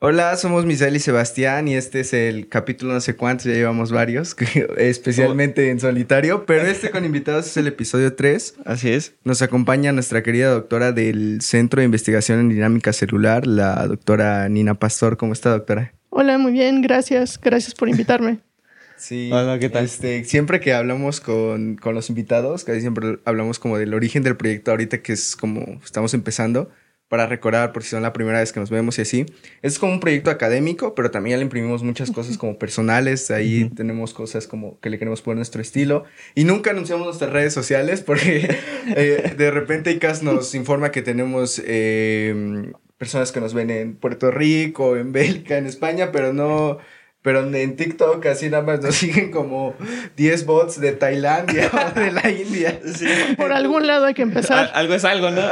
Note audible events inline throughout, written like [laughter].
Hola, somos Misael y Sebastián y este es el capítulo no sé cuántos, ya llevamos varios, [laughs] especialmente en solitario, pero este con invitados es el episodio 3. Así es. Nos acompaña nuestra querida doctora del Centro de Investigación en Dinámica Celular, la doctora Nina Pastor. ¿Cómo está, doctora? Hola, muy bien, gracias. Gracias por invitarme. [laughs] Sí. Hola, ¿qué tal? Este, siempre que hablamos con, con los invitados, casi siempre hablamos como del origen del proyecto ahorita que es como estamos empezando para recordar por si son la primera vez que nos vemos y así. Es como un proyecto académico, pero también le imprimimos muchas cosas como personales. Ahí tenemos cosas como que le queremos poner nuestro estilo. Y nunca anunciamos nuestras redes sociales porque [laughs] eh, de repente ICAS nos informa que tenemos eh, personas que nos ven en Puerto Rico, en Bélgica, en España, pero no pero en TikTok así nada más nos [laughs] siguen como 10 bots de Tailandia o de la India. Por algún lado hay que empezar. algo es algo, ¿no?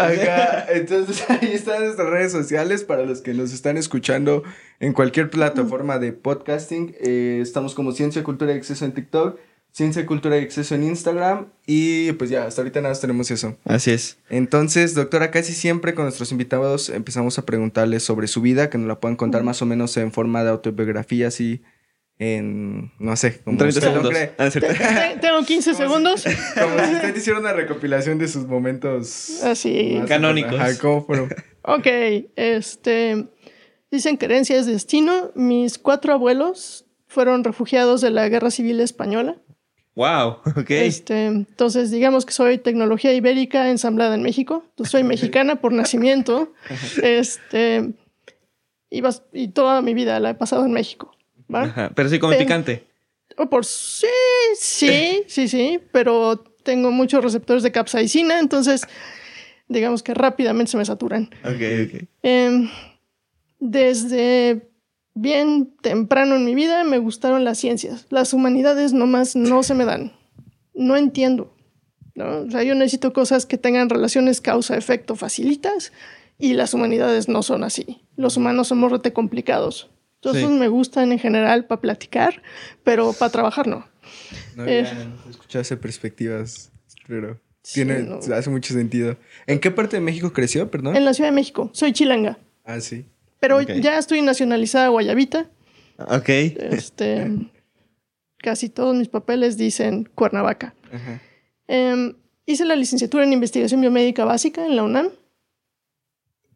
Entonces [laughs] ahí están nuestras redes sociales para los que nos están escuchando en cualquier plataforma de podcasting. Eh, estamos como Ciencia, Cultura y Acceso en TikTok. Ciencia, Cultura y Acceso en Instagram. Y pues ya, hasta ahorita nada más tenemos eso. Así es. Entonces, doctora, casi siempre con nuestros invitados empezamos a preguntarles sobre su vida, que nos la puedan contar más o menos en forma de autobiografía, así en, no sé, como 30 segundos. Ah, [laughs] Tengo 15 segundos. [laughs] Como si usted hiciera una recopilación de sus momentos así canónicos. ¿Cómo fueron? [laughs] ok, este dicen que herencia es destino. Mis cuatro abuelos fueron refugiados de la Guerra Civil Española. Wow, [laughs] ok. Este, entonces, digamos que soy tecnología ibérica ensamblada en México. Entonces, soy [laughs] mexicana por nacimiento. [laughs] Este, y, y, toda mi vida la he pasado en México. pero sí come picante. Oh, por sí, sí, sí, sí, pero tengo muchos receptores de capsaicina, entonces digamos que rápidamente se me saturan. Ok, ok. Em, desde bien temprano en mi vida me gustaron las ciencias. Las humanidades nomás no se me dan. No entiendo. ¿no? O sea, yo necesito cosas que tengan relaciones causa-efecto facilitas y las humanidades no son así. Los humanos somos rete complicados. Entonces me gustan en general para platicar, pero para trabajar no. No, eh, escucharse perspectivas, pero tiene, hace mucho sentido. ¿En qué parte de México creció, perdón? En la Ciudad de México. Soy chilanga. Ah, sí. Pero ya estoy nacionalizada guayabita. Ok. Este, casi todos mis papeles dicen Cuernavaca. Em, hice la licenciatura en investigación biomédica básica en la UNAM.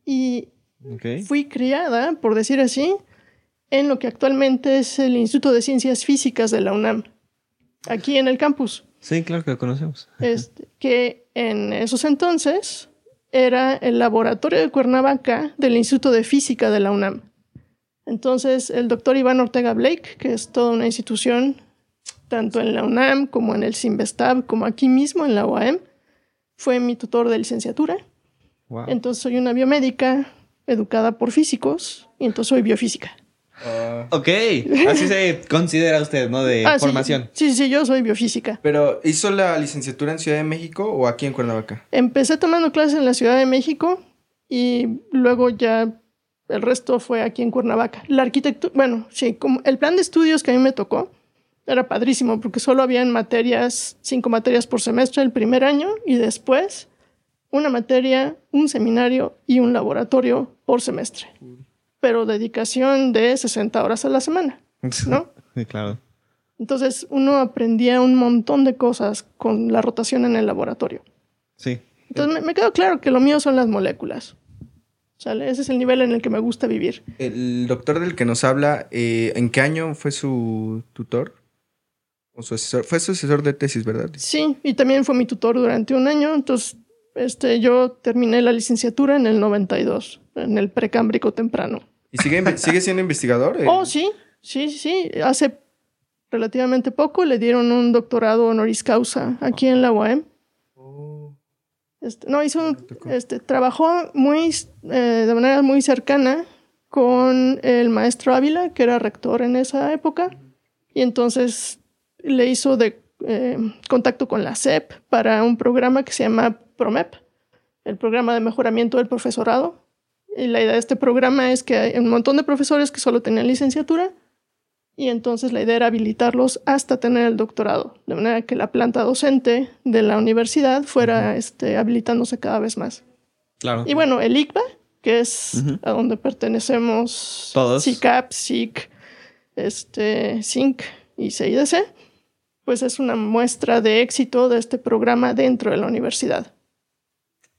Y fui criada, por decir así, en lo que actualmente es el Instituto de Ciencias Físicas de la UNAM, aquí en el campus. Sí, claro que lo conocemos. Este, que en esos entonces era el laboratorio de Cuernavaca del Instituto de Física de la UNAM. Entonces, el doctor Iván Ortega Blake, que es toda una institución, tanto en la UNAM como en el CIMBESTAB, como aquí mismo en la UAM, fue mi tutor de licenciatura. Entonces, soy una biomédica educada por físicos y entonces soy biofísica. Ah. ok, así se considera usted, ¿no? De ah, formación. Sí, sí, yo soy biofísica. Pero, ¿hizo la licenciatura en Ciudad de México o aquí en Cuernavaca? Empecé tomando clases en la Ciudad de México y luego ya el resto fue aquí en Cuernavaca. La arquitectura, bueno, sí, como el plan de estudios que a mí me tocó era padrísimo porque solo habían materias, cinco materias por semestre el primer año y después una materia, un seminario y un laboratorio por semestre pero dedicación de 60 horas a la semana, ¿no? [laughs] Sí, claro. Entonces uno aprendía un montón de cosas con la rotación en el laboratorio. Sí. Entonces me, quedó claro que lo mío son las moléculas. ¿Sale? Ese es el nivel en el que me gusta vivir. El doctor del que nos habla, eh, ¿en qué año fue su tutor? ¿O su asesor? Fue su asesor de tesis, ¿verdad? Sí, y también fue mi tutor durante un año. Entonces, este, yo terminé la licenciatura en el 92, en el precámbrico temprano. ¿Y sigue, sigue siendo investigador? [laughs] Oh, sí, sí, sí. Hace relativamente poco le dieron un doctorado honoris causa aquí en la UAM. Oh. Este, no, hizo este, trabajó muy, eh, de manera muy cercana con el maestro Ávila, que era rector en esa época, y entonces le hizo de eh, contacto con la SEP para un programa que se llama PROMEP, el programa de mejoramiento del profesorado, y la idea de este programa es que hay un montón de profesores que solo tenían licenciatura y entonces la idea era habilitarlos hasta tener el doctorado, de manera que la planta docente de la universidad fuera este, habilitándose cada vez más. Claro. Y bueno, el ICBA, que es a donde pertenecemos todos. CICAP, SIC, este, SINC y CIDC, pues es una muestra de éxito de este programa dentro de la universidad.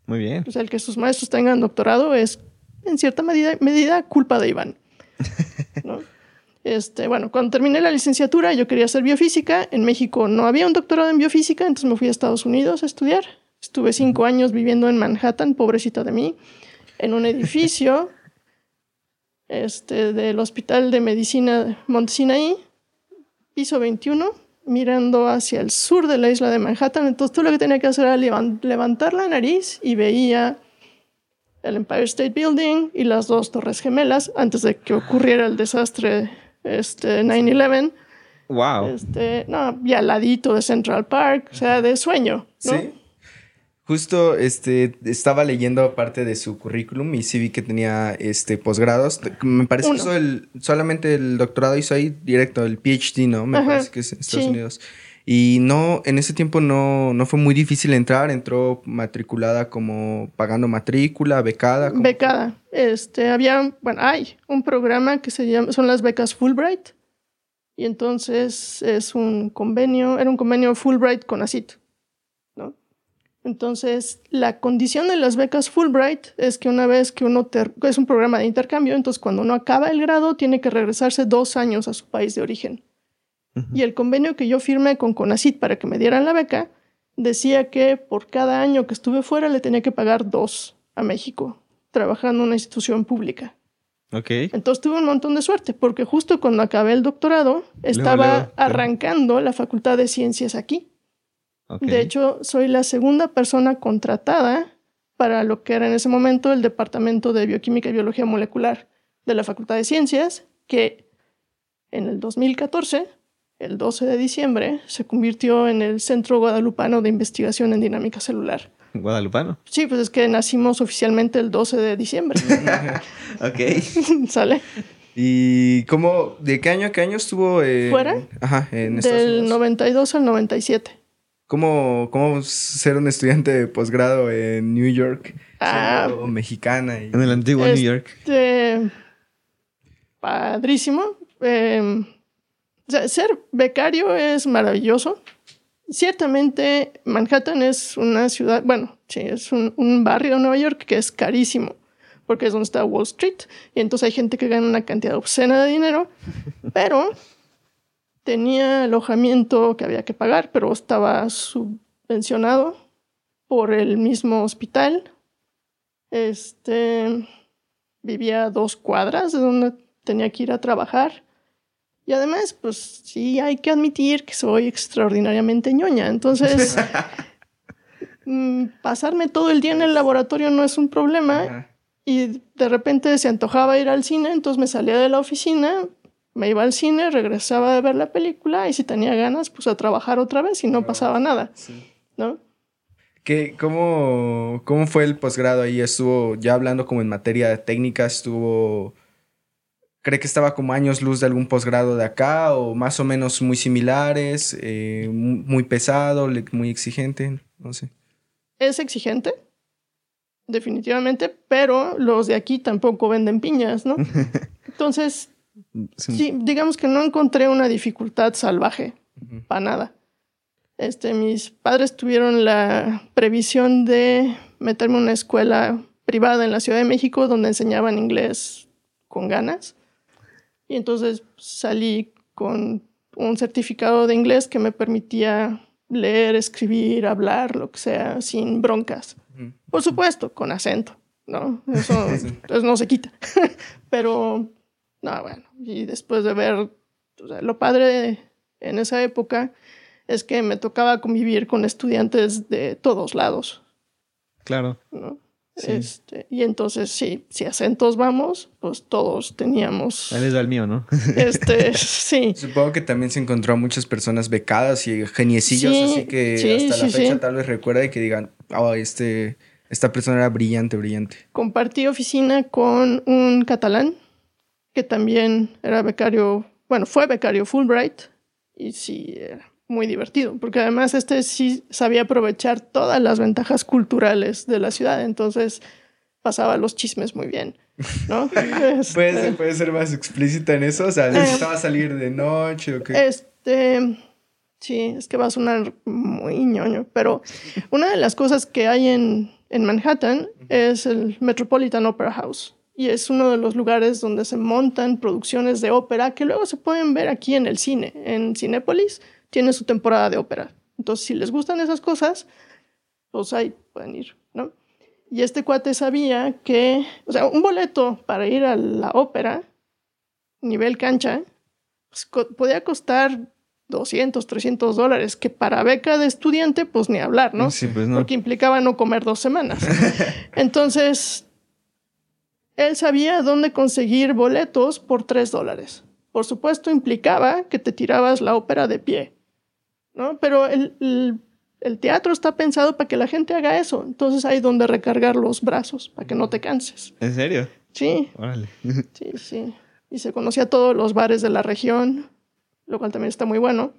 Muy bien. Pues el que sus maestros tengan doctorado es, en cierta medida, medida culpa de Iván. [laughs] Este, bueno, cuando terminé la licenciatura yo quería hacer biofísica. En México no había un doctorado en biofísica, entonces me fui a Estados Unidos a estudiar. Estuve cinco años viviendo en Manhattan, pobrecita de mí, en un edificio [laughs] este, del Hospital de Medicina Montesinaí, piso 21, mirando hacia el sur de la isla de Manhattan. Entonces todo lo que tenía que hacer era levantar la nariz y veía el Empire State Building y las dos torres gemelas antes de que ocurriera el desastre este, 9-11. Wow. Este, no, y al ladito de Central Park, o sea, de sueño. ¿no? Sí. Justo este, estaba leyendo parte de su currículum y sí vi que tenía este, posgrados. Me parece que el, solamente el doctorado hizo ahí directo, el PhD, ¿no? Me parece que es en Estados Unidos. Y no, en ese tiempo no, no fue muy difícil entrar, entró matriculada como pagando matrícula, becada. Becada. Este, había, bueno, hay un programa que se llama, son las becas Fulbright. Y entonces es un convenio, era un convenio Fulbright con ACIT. Entonces, la condición de las becas Fulbright es que una vez que uno es un programa de intercambio, entonces cuando uno acaba el grado tiene que regresarse dos años a su país de origen. Y el convenio que yo firmé con CONACIT para que me dieran la beca decía que por cada año que estuve fuera le tenía que pagar dos a México, trabajando en una institución pública. Okay. Entonces tuve un montón de suerte, porque justo cuando acabé el doctorado estaba arrancando la Facultad de Ciencias aquí. De hecho, soy la segunda persona contratada para lo que era en ese momento el Departamento de Bioquímica y Biología Molecular de la Facultad de Ciencias, que en el 2014, el 12 de diciembre, se convirtió en el Centro Guadalupano de Investigación en Dinámica Celular. ¿Guadalupano? Sí, pues es que nacimos oficialmente el 12 de diciembre. [laughs] ok. [laughs] ¿Sale? ¿Y cómo, de qué año a qué año estuvo? ¿Fuera? Ajá, en Estados Del 92 al 97. ¿Cómo, ¿Cómo ser un estudiante de posgrado en New York? Ah, mexicana. En el antiguo New York. Este, padrísimo. Em, ser becario es maravilloso. Ciertamente, Manhattan es una ciudad, bueno, sí, es un, un, barrio de Nueva York que es carísimo, porque es donde está Wall Street, y entonces hay gente que gana una cantidad obscena de dinero, [laughs] pero tenía alojamiento que había que pagar, pero estaba subvencionado por el mismo hospital. Este vivía a dos cuadras de donde tenía que ir a trabajar. Y además, pues sí, hay que admitir que soy extraordinariamente ñoña. Entonces, [laughs] mm, pasarme todo el día en el laboratorio no es un problema. Y de repente se antojaba ir al cine, entonces me salía de la oficina, me iba al cine, regresaba a ver la película y si tenía ganas, pues a trabajar otra vez y no pasaba nada. ¿No? ¿Qué, cómo, ¿Cómo fue el posgrado ahí? ¿Estuvo ya hablando como en materia técnica? ¿Estuvo... ¿Cree que estaba como años luz de algún posgrado de acá o más o menos muy similares, eh, muy pesado, muy exigente? No sé. Es exigente, definitivamente, pero los de aquí tampoco venden piñas, ¿no? [laughs] Entonces, Sí. digamos que no encontré una dificultad salvaje, para nada. Este, mis padres tuvieron la previsión de meterme en una escuela privada en la Ciudad de México donde enseñaban inglés con ganas. Y entonces salí con un certificado de inglés que me permitía leer, escribir, hablar, lo que sea, sin broncas. Por supuesto, con acento, ¿no? Eso, [laughs] eso no se quita. [laughs] Pero no, bueno, y después de ver, lo padre en esa época es que me tocaba convivir con estudiantes de todos lados. Claro. Este, y entonces, sí, si acentos vamos, pues todos teníamos. Él es el mío, ¿no? [laughs] Este, sí. Supongo que también se encontró a muchas personas becadas y geniecillos, así que hasta la fecha tal vez recuerda y que digan, oh, este, esta persona era brillante, brillante. Compartí oficina con un catalán que también era becario, bueno, fue becario Fulbright y sí, era muy divertido, porque además este sí sabía aprovechar todas las ventajas culturales de la ciudad, entonces pasaba los chismes muy bien, ¿no? [laughs] ¿Puede, ¿Puede, ser más explícita en eso? O sea, ¿necesitaba salir de noche o qué? Este... Sí, es que va a sonar muy ñoño, pero una de las cosas que hay en, en Manhattan es el Metropolitan Opera House y es uno de los lugares donde se montan producciones de ópera que luego se pueden ver aquí en el cine. En Cinépolis tiene su temporada de ópera. Entonces, si les gustan esas cosas, pues ahí pueden ir, ¿no? Y este cuate sabía que, o sea, un boleto para ir a la ópera, nivel cancha, pues, podía costar 200, 300 dólares, que para beca de estudiante, pues ni hablar, ¿no? Sí, pues no. Porque implicaba no comer dos semanas. [laughs] Entonces, él sabía dónde conseguir boletos por 3 dólares. Por supuesto, implicaba que te tirabas la ópera de pie, ¿no? Pero el el teatro está pensado para que la gente haga eso. Entonces hay donde recargar los brazos para que no te canses. ¿En serio? Sí. Órale. [laughs] Sí, sí. Y se conocía todos los bares de la región, lo cual también está muy bueno.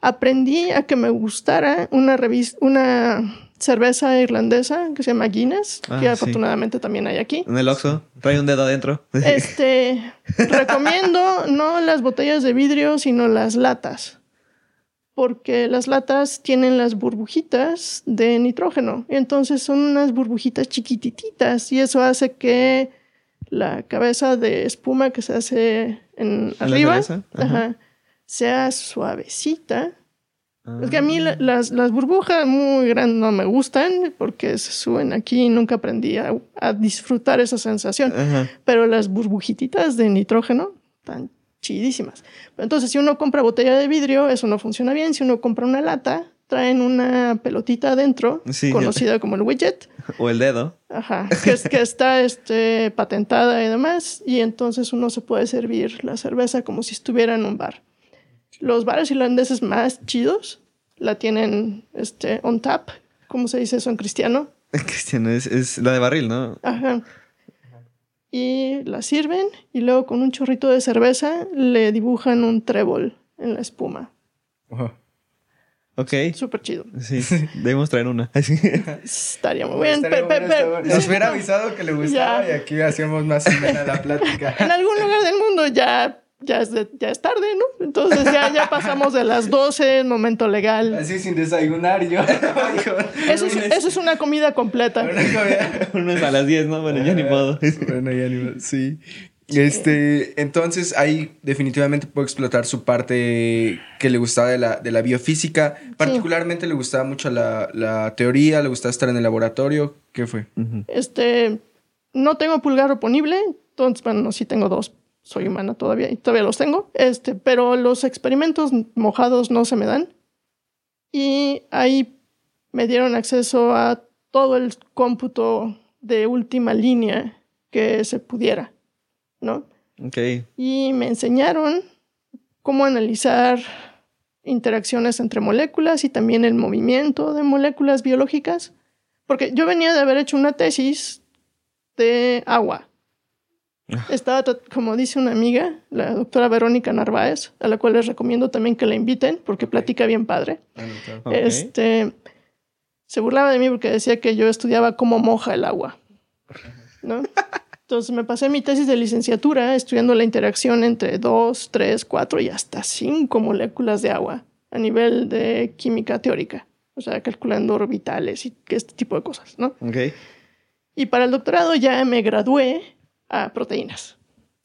Aprendí a que me gustara una revista, una cerveza irlandesa que se llama Guinness, que ah, afortunadamente también hay aquí. En el Oxxo, trae un dedo adentro. [laughs] Este, recomiendo no las botellas de vidrio, sino las latas porque las latas tienen las burbujitas de nitrógeno. Entonces son unas burbujitas chiquititas y eso hace que la cabeza de espuma que se hace en arriba sea suavecita. Es que a mí ah. las, burbujas muy grandes no me gustan porque se suben aquí y nunca aprendí a, disfrutar esa sensación. Pero las burbujititas de nitrógeno chidísimas. Entonces, si uno compra botella de vidrio, eso no funciona bien. Si uno compra una lata, traen una pelotita adentro, conocida como el widget. [laughs] O el dedo. Ajá, que, es, que está este, patentada y demás. Y entonces uno se puede servir la cerveza como si estuviera en un bar. Los bares irlandeses más chidos la tienen este, on tap. ¿Cómo se dice eso en cristiano? [laughs] En cristiano es, es la de barril, ¿no? Ajá y la sirven y luego con un chorrito de cerveza le dibujan un trébol en la espuma. Ok. Súper chido. Sí, debemos traer una. [laughs] Estaría muy bien. Nos hubiera avisado que le gustaba y aquí hacíamos más amena la plática. [laughs] En algún lugar del mundo ya ya es, ya es tarde, ¿no? Entonces ya, ya pasamos de las 12, momento legal. Así sin desayunar yo. [laughs] eso, es, eso es una comida completa. Una comida. [laughs] a las 10, ¿no? Bueno, ya ni modo. [laughs] Bueno, ya ni modo, sí. Este, entonces ahí definitivamente puedo explotar su parte que le gustaba de la, de la biofísica. Particularmente le gustaba mucho la, la, teoría, le gustaba estar en el laboratorio. ¿Qué fue? Este, no tengo pulgar oponible, entonces, bueno, sí tengo dos soy humana todavía y todavía los tengo, este, pero los experimentos mojados no se me dan. Y ahí me dieron acceso a todo el cómputo de última línea que se pudiera, ¿no? Ok. Y me enseñaron cómo analizar interacciones entre moléculas y también el movimiento de moléculas biológicas, porque yo venía de haber hecho una tesis de agua estaba, como dice una amiga, la doctora Verónica Narváez, a la cual les recomiendo también que la inviten porque platica bien padre. Ah, este, se burlaba de mí porque decía que yo estudiaba cómo moja el agua. ¿no? Entonces me pasé mi tesis de licenciatura estudiando la interacción entre dos, tres, cuatro y hasta cinco moléculas de agua a nivel de química teórica. O sea, calculando orbitales y este tipo de cosas, ¿no? Y para el doctorado ya me gradué a proteínas.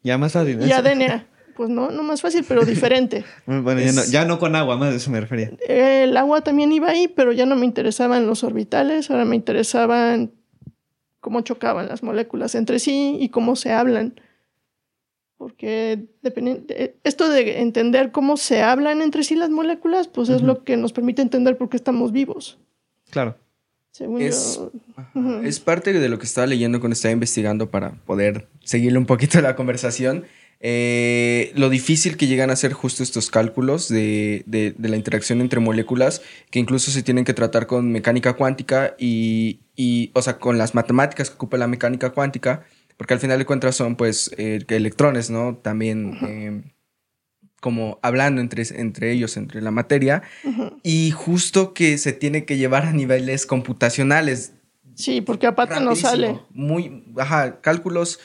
Ya más fácil. Y a DNA. Pues no, no más fácil, pero diferente. [laughs] bueno, ya, no, con agua, más de eso me refería. El agua también iba ahí, pero ya no me interesaban los orbitales, ahora me interesaban cómo chocaban las moléculas entre sí y cómo se hablan. Porque esto de entender cómo se hablan entre sí las moléculas, pues es lo que nos permite entender por qué estamos vivos. Claro es, parte de lo que estaba leyendo cuando estaba investigando para poder seguirle un poquito la conversación. Eh, lo difícil que llegan a ser justo estos cálculos de, la interacción entre moléculas, que incluso se tienen que tratar con mecánica cuántica y, o sea, con las matemáticas que ocupa la mecánica cuántica, porque al final de cuentas son pues eh, electrones, ¿no? También como hablando entre, entre ellos, entre la materia, y justo que se tiene que llevar a niveles computacionales Sí, porque a pata no sale. Muy, ajá, cálculos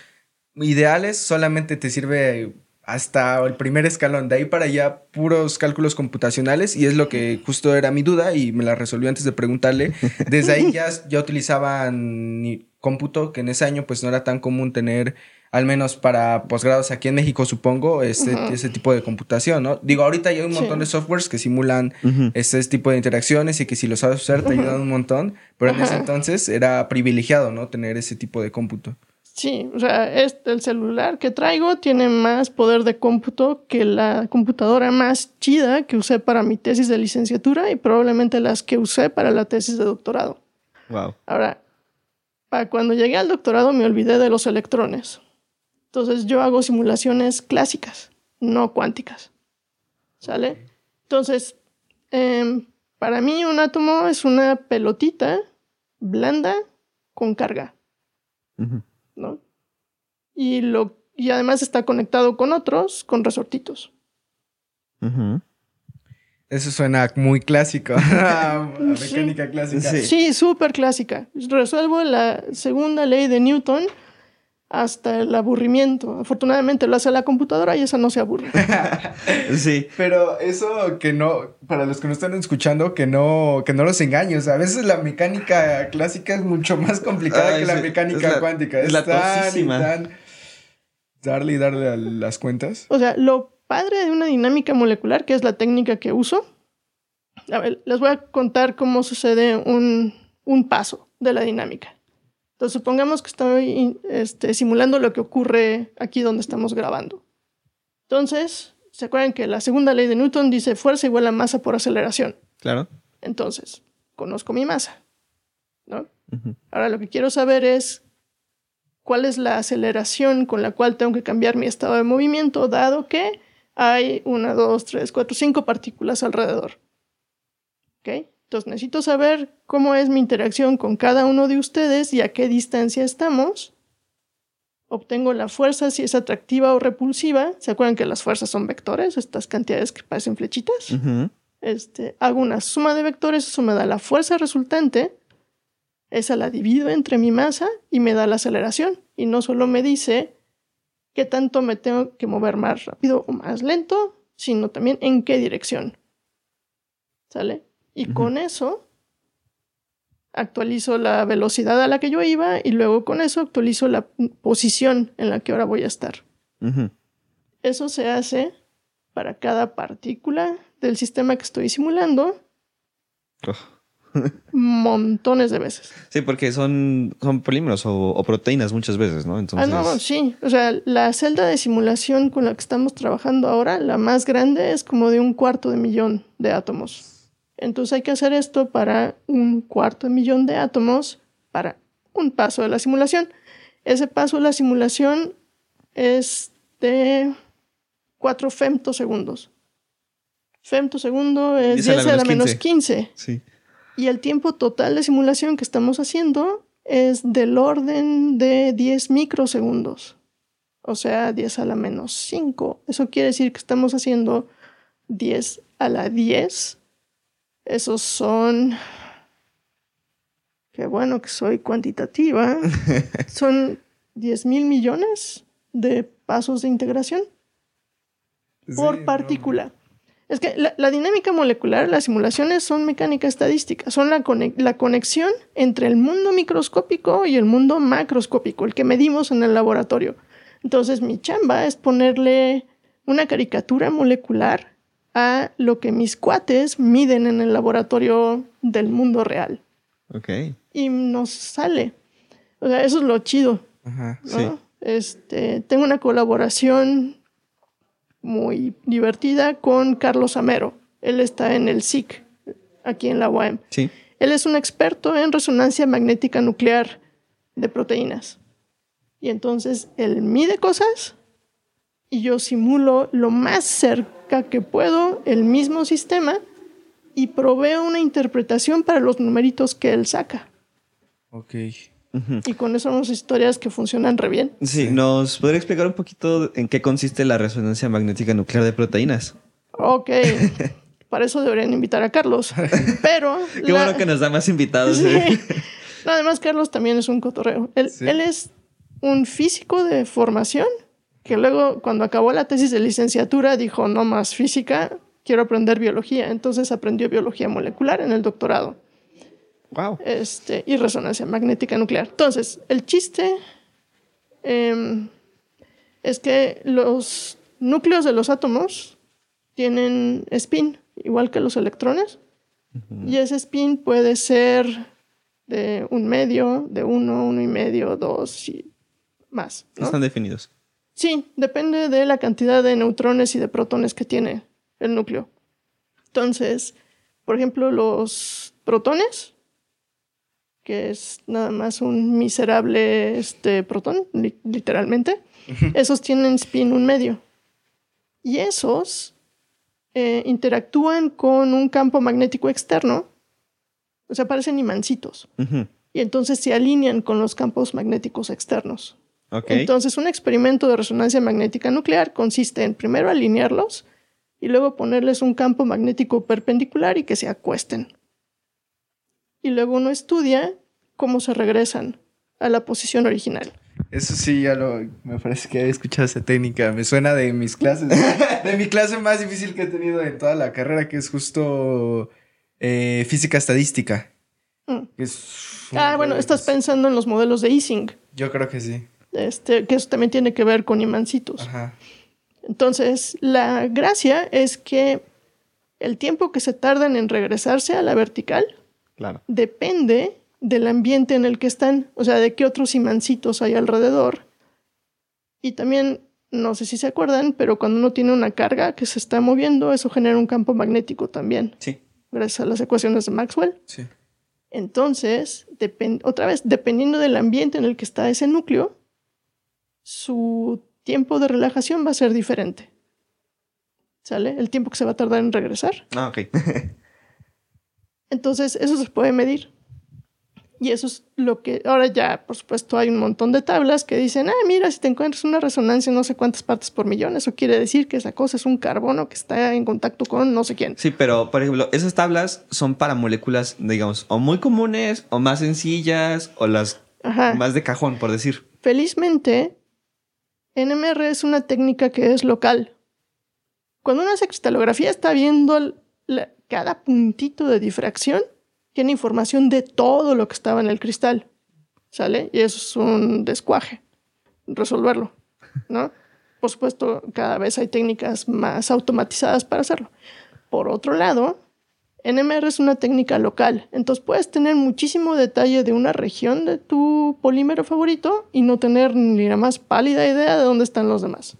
ideales solamente te sirve hasta el primer escalón. De ahí para allá, puros cálculos computacionales. Y es lo que justo era mi duda y me la resolvió antes de preguntarle. Desde ahí ya, ya utilizaban cómputo, que en ese año pues no era tan común tener, al menos para posgrados aquí en México, supongo, este, ese tipo de computación, ¿no? Digo, ahorita hay un montón de softwares que simulan este tipo de interacciones y que si lo sabes usar te ayudan un montón, pero en ese entonces era privilegiado, ¿no? Tener ese tipo de cómputo. Sí, o sea, este, el celular que traigo tiene más poder de cómputo que la computadora más chida que usé para mi tesis de licenciatura y probablemente las que usé para la tesis de doctorado. Wow. Ahora, para cuando llegué al doctorado me olvidé de los electrones. Entonces yo hago simulaciones clásicas, no cuánticas. ¿Sale? Entonces, em, para mí un átomo es una pelotita blanda con carga. ¿no? Y, lo, y además está conectado con otros, con resortitos. Eso suena muy clásico. [laughs] mecánica clásica. Sí, súper clásica. Resuelvo la segunda ley de Newton hasta el aburrimiento. Afortunadamente lo hace la computadora y esa no se aburre. [laughs] sí. Pero eso que no, para los que no están escuchando, que no, que no los engañes. a veces la mecánica clásica es mucho más complicada que la mecánica cuántica. Es, la tan, darle y darle a las cuentas. O sea, lo padre de una dinámica molecular, que es la técnica que uso. A ver, les voy a contar cómo sucede un, un paso de la dinámica. Entonces, supongamos que estoy este, simulando lo que ocurre aquí donde estamos grabando. Entonces, ¿se acuerdan que la segunda ley de Newton dice fuerza igual a masa por aceleración? Claro. Entonces, conozco mi masa. ¿no? Ahora lo que quiero saber es cuál es la aceleración con la cual tengo que cambiar mi estado de movimiento, dado que hay una, dos, tres, cuatro, cinco partículas alrededor. ¿Ok? Entonces necesito saber cómo es mi interacción con cada uno de ustedes y a qué distancia estamos. Obtengo la fuerza si es atractiva o repulsiva. ¿Se acuerdan que las fuerzas son vectores? Estas cantidades que parecen flechitas. este, hago una suma de vectores, eso me da la fuerza resultante. Esa la divido entre mi masa y me da la aceleración. Y no solo me dice qué tanto me tengo que mover más rápido o más lento, sino también en qué dirección. ¿Sale? Y con eso actualizo la velocidad a la que yo iba y luego con eso actualizo la posición en la que ahora voy a estar. Eso se hace para cada partícula del sistema que estoy simulando. Oh. [laughs] montones de veces. Sí, porque son, son polímeros o, proteínas muchas veces, ¿no? Entonces... Ah, no, sí. O sea, la celda de simulación con la que estamos trabajando ahora, la más grande, es como de un cuarto de millón de átomos. Entonces hay que hacer esto para un cuarto de millón de átomos para un paso de la simulación. Ese paso de la simulación es de 4 femtosegundos. Femtosegundo es 10 a la menos 15. Sí. Y el tiempo total de simulación que estamos haciendo es del orden de 10 microsegundos. O sea, 10 a la menos 5. Eso quiere decir que estamos haciendo 10 a la 10 esos son... Qué bueno que soy cuantitativa. [laughs] son 10 mil millones de pasos de integración por partícula. Es que la, dinámica molecular, las simulaciones son mecánica estadística, son la, la, conexión entre el mundo microscópico y el mundo macroscópico, el que medimos en el laboratorio. Entonces mi chamba es ponerle una caricatura molecular a lo que mis cuates miden en el laboratorio del mundo real. Ok. Y nos sale. O sea, eso es lo chido. Ajá, sí. Este, tengo una colaboración muy divertida con Carlos Amero. Él está en el SIC, aquí en la UAM. Sí. Él es un experto en resonancia magnética nuclear de proteínas. Y entonces él mide cosas y yo simulo lo más que puedo el mismo sistema y proveo una interpretación para los numeritos que él saca. Ok. Y con eso unas historias que funcionan re bien. Sí, ¿nos podría explicar un poquito en qué consiste la resonancia magnética nuclear de proteínas? Ok. [laughs] Para eso deberían invitar a Carlos. Pero. [laughs] qué bueno que nos da más invitados. ¿eh? Además, Carlos también es un cotorreo. Él, él es un físico de formación que luego, cuando acabó la tesis de licenciatura, dijo, no más física, quiero aprender biología. Entonces aprendió biología molecular en el doctorado. Wow. Este, y resonancia magnética nuclear. Entonces, el chiste em, es que los núcleos de los átomos tienen spin, igual que los electrones. Y ese spin puede ser de un medio, de uno, uno y medio, dos y más. Están definidos. Sí, depende de la cantidad de neutrones y de protones que tiene el núcleo. Entonces, por ejemplo, los protones, que es nada más un miserable este, protón, literalmente, esos tienen spin un medio. Y esos eh, interactúan con un campo magnético externo, o sea, parecen imancitos. Y entonces se alinean con los campos magnéticos externos. Entonces, un experimento de resonancia magnética nuclear consiste en primero alinearlos y luego ponerles un campo magnético perpendicular y que se acuesten. Y luego uno estudia cómo se regresan a la posición original. Eso sí, ya lo, me parece que he escuchado esa técnica. Me suena de mis clases, [laughs] de mi clase más difícil que he tenido en toda la carrera, que es justo eh, física estadística. Mm. ah, bueno, estás pensando en los modelos de Ising. Yo creo que sí. Este, que eso también tiene que ver con imancitos. Ajá. Entonces, la gracia es que el tiempo que se tardan en regresarse a la vertical depende del ambiente en el que están, o sea, de qué otros imancitos hay alrededor. Y también, no sé si se acuerdan, pero cuando uno tiene una carga que se está moviendo, eso genera un campo magnético también. Sí. Gracias a las ecuaciones de Maxwell. Sí. Entonces, otra vez, dependiendo del ambiente en el que está ese núcleo, su tiempo de relajación va a ser diferente. ¿Sale? El tiempo que se va a tardar en regresar. Ah, ok. [laughs] Entonces, eso se puede medir. Y eso es lo que ahora ya, por supuesto, hay un montón de tablas que dicen, ah, mira, si te encuentras una resonancia no sé cuántas partes por millón, eso quiere decir que esa cosa es un carbono que está en contacto con no sé quién. Sí, pero, por ejemplo, esas tablas son para moléculas, digamos, o muy comunes, o más sencillas, o las más de cajón, por decir. Felizmente, NMR es una técnica que es local. Cuando uno hace cristalografía está viendo cada puntito de difracción, tiene información de todo lo que estaba en el cristal. ¿Sale? Y eso es un descuaje, resolverlo, ¿no? Por supuesto, cada vez hay técnicas más automatizadas para hacerlo. Por otro lado, NMR es una técnica local, entonces puedes tener muchísimo detalle de una región de tu polímero favorito y no tener ni la más pálida idea de dónde están los demás.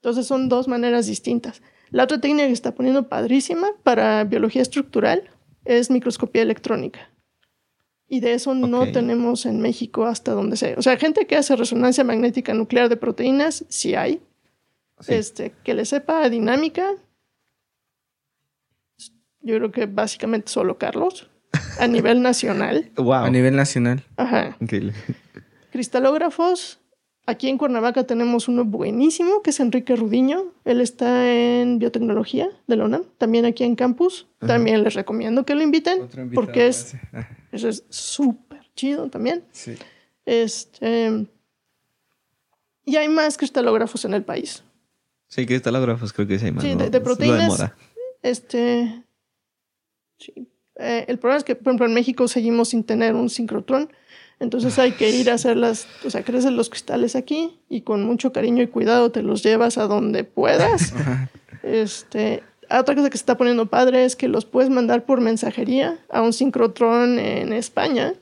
Entonces son dos maneras distintas. La otra técnica que está poniendo padrísima para biología estructural es microscopía electrónica. Y de eso no tenemos en México hasta donde sea. O sea, gente que hace resonancia magnética nuclear de proteínas, sí hay. Este, que le sepa dinámica, yo creo que básicamente solo Carlos. A nivel nacional. [laughs] wow. A nivel nacional. Ajá. Increíble. Cristalógrafos. Aquí en Cuernavaca tenemos uno buenísimo que es Enrique Rudiño. Él está en biotecnología de la UNAM, también aquí en campus. También les recomiendo que lo inviten porque es eso es súper chido también. Sí. Este y hay más cristalógrafos en el país. Sí, cristalógrafos creo que sí hay más. Sí, de, proteínas. Este Sí. Eh, el problema es que, por ejemplo, en México seguimos sin tener un sincrotrón. Entonces hay que ir a hacer las, o sea, crecen los cristales aquí y con mucho cariño y cuidado te los llevas a donde puedas. [laughs] este, otra cosa que se está poniendo padre es que los puedes mandar por mensajería a un sincrotrón en España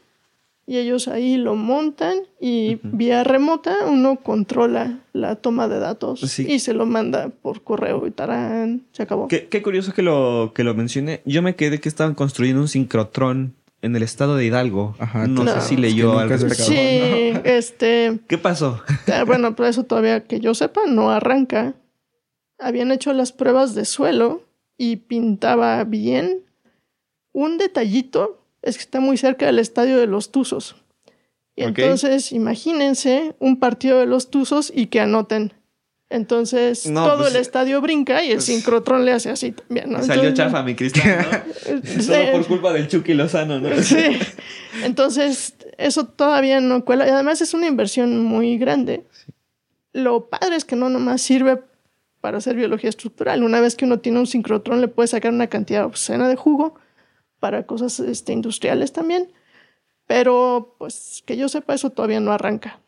y ellos ahí lo montan y vía remota uno controla la toma de datos y se lo manda por correo y tarán, se acabó. Qué, curioso que lo, que lo mencione. Yo me quedé que estaban construyendo un sincrotrón en el estado de Hidalgo. no, sé si leyó algo. Sí, [laughs] este... ¿Qué pasó? Ah, bueno, por eso todavía que yo sepa no arranca. Habían hecho las pruebas de suelo y pintaba bien. Un detallito es que está muy cerca del estadio de los Tuzos. Y entonces, imagínense un partido de los Tuzos y que anoten Entonces todo pues, el estadio brinca y el pues, sincrotrón le hace así también, ¿no? Salió chafa mi cristal, ¿no? [laughs] Solo por culpa del Chucky Lozano, ¿no? Sí. Entonces, eso todavía no cuela. Y además es una inversión muy grande. Lo padre es que no nomás sirve para hacer biología estructural. Una vez que uno tiene un sincrotrón, le puede sacar una cantidad obscena de jugo para cosas este, industriales también. Pero, pues, que yo sepa, eso todavía no arranca.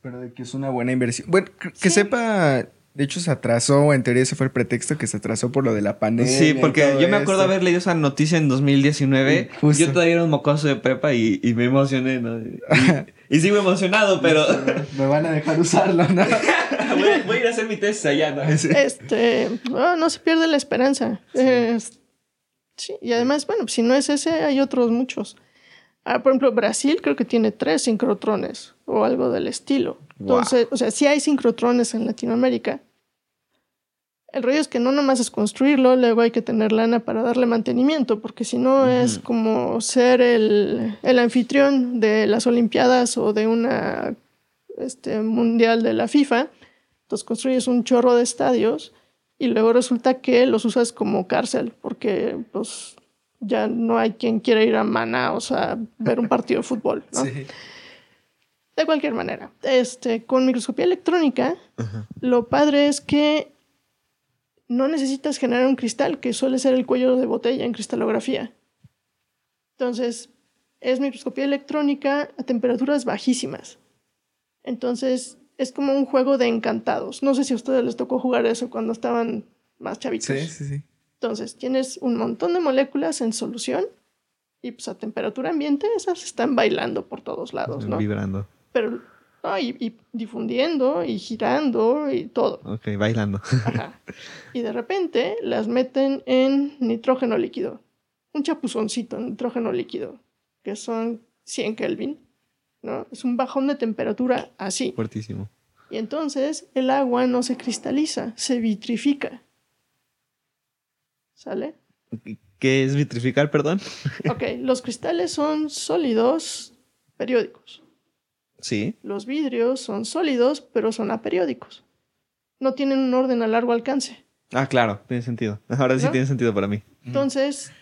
Pero de que es una buena inversión. Bueno, que sepa, de hecho se atrasó, en teoría ese fue el pretexto que se atrasó por lo de la pandemia. Sí, porque yo me acuerdo haber leído esa noticia en 2019. Yo todavía era un mocoso de prepa y, me emocioné, ¿no? Y, sigo emocionado, pero... [laughs] me van a dejar usarlo, ¿no? [laughs] voy, a ir a hacer mi test allá, ¿no? Este, no, se pierde la esperanza. sí, y además, bueno, si no es ese, hay otros muchos. Ah, por ejemplo, Brasil creo que tiene tres sincrotrones o algo del estilo. Entonces, o sea, sí hay sincrotrones en Latinoamérica. El rollo es que no nomás es construirlo, luego hay que tener lana para darle mantenimiento, porque si no es como ser el, el, anfitrión de las Olimpiadas o de una este, mundial de la FIFA. Entonces construyes un chorro de estadios y luego resulta que los usas como cárcel, porque pues ya no hay quien quiera ir a Manaus a ver un partido de fútbol, ¿no? Sí. De cualquier manera, este, con microscopía electrónica, lo padre es que no necesitas generar un cristal, que suele ser el cuello de botella en cristalografía. Entonces, es microscopía electrónica a temperaturas bajísimas. Entonces, es como un juego de encantados. No sé si a ustedes les tocó jugar eso cuando estaban más chavitos. Sí, sí, sí. Entonces, tienes un montón de moléculas en solución y pues a temperatura ambiente esas están bailando por todos lados, ¿no? Vibrando. Pero, y, difundiendo y girando y todo. Ok, bailando. Ajá. [laughs] Y de repente las meten en nitrógeno líquido. Un chapuzoncito en nitrógeno líquido, que son 100 Kelvin, ¿no? Es un bajón de temperatura así. Fuertísimo. Y entonces el agua no se cristaliza, se vitrifica. ¿Sale? ¿Qué es vitrificar, perdón? [laughs] Ok, los cristales son sólidos periódicos. Sí. Los vidrios son sólidos, pero son aperiódicos. No tienen un orden a largo alcance. Ah, claro, tiene sentido. Ahora sí tiene sentido para mí. Entonces,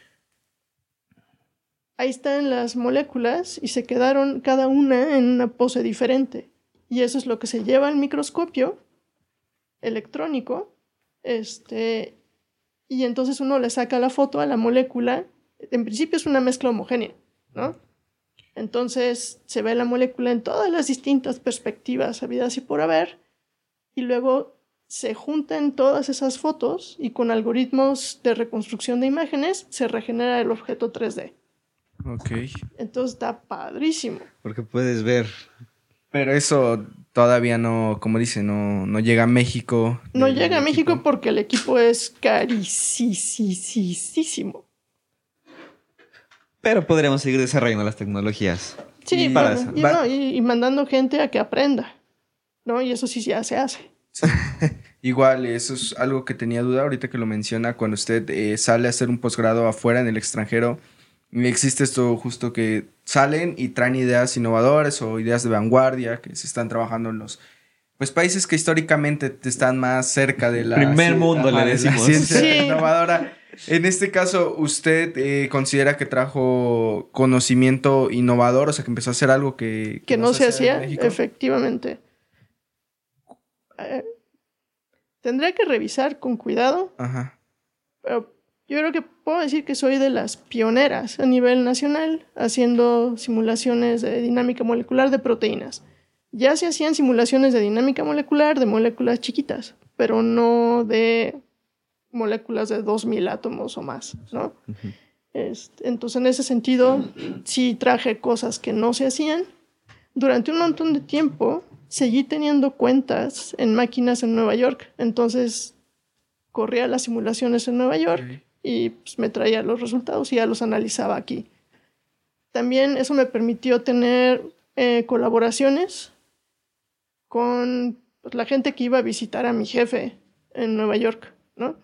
ahí están las moléculas y se quedaron cada una en una pose diferente. Y eso es lo que se lleva al microscopio electrónico este, y entonces uno le saca la foto a la molécula. En principio es una mezcla homogénea, ¿no? Entonces se ve la molécula en todas las distintas perspectivas habidas y por haber, y luego se juntan todas esas fotos y con algoritmos de reconstrucción de imágenes se regenera el objeto 3D. Ok. Entonces está padrísimo. Porque puedes ver pero eso todavía no, como dice, no, no llega a México. No llega a México porque el equipo es carísimo. Pero podríamos seguir desarrollando las tecnologías. Sí, para y, mandando gente a que aprenda. ¿no? Y eso sí ya se hace. [laughs] Igual, eso es algo que tenía duda ahorita que lo menciona, cuando usted eh, sale a hacer un posgrado afuera en el extranjero, existe esto justo que salen y traen ideas innovadoras o ideas de vanguardia que se están trabajando en los pues países que históricamente están más cerca de la primer mundo le decimos. ciencia innovadora. En este caso usted eh, considera que trajo conocimiento innovador o sea que empezó a hacer algo que que, no, se, hacía efectivamente. Eh, tendría que revisar con cuidado Ajá. pero yo creo que puedo decir que soy de las pioneras a nivel nacional haciendo simulaciones de dinámica molecular de proteínas. Ya se hacían simulaciones de dinámica molecular de moléculas chiquitas, pero no de moléculas de 2000 átomos o más, ¿no? Este, entonces, en ese sentido, sí traje cosas que no se hacían. Durante un montón de tiempo, seguí teniendo cuentas en máquinas en Nueva York. Entonces, corría las simulaciones en Nueva York y pues, me traía los resultados y ya los analizaba aquí. También eso me permitió tener eh, colaboraciones con pues, la gente que iba a visitar a mi jefe en Nueva York, ¿no?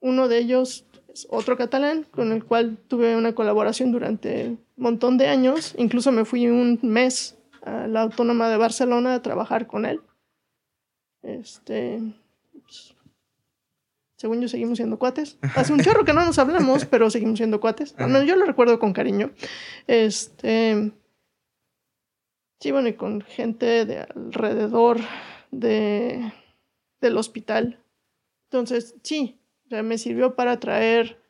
Uno de ellos es otro catalán con el cual tuve una colaboración durante un montón de años. Incluso me fui un mes a la Autónoma de Barcelona a trabajar con él. Este. Según yo, seguimos siendo cuates. Hace un chorro que no nos hablamos, [laughs] pero seguimos siendo cuates. Menos yo lo recuerdo con cariño. Este. Sí, bueno, y con gente de alrededor de, del hospital. Entonces, sí, o sea, me sirvió para traer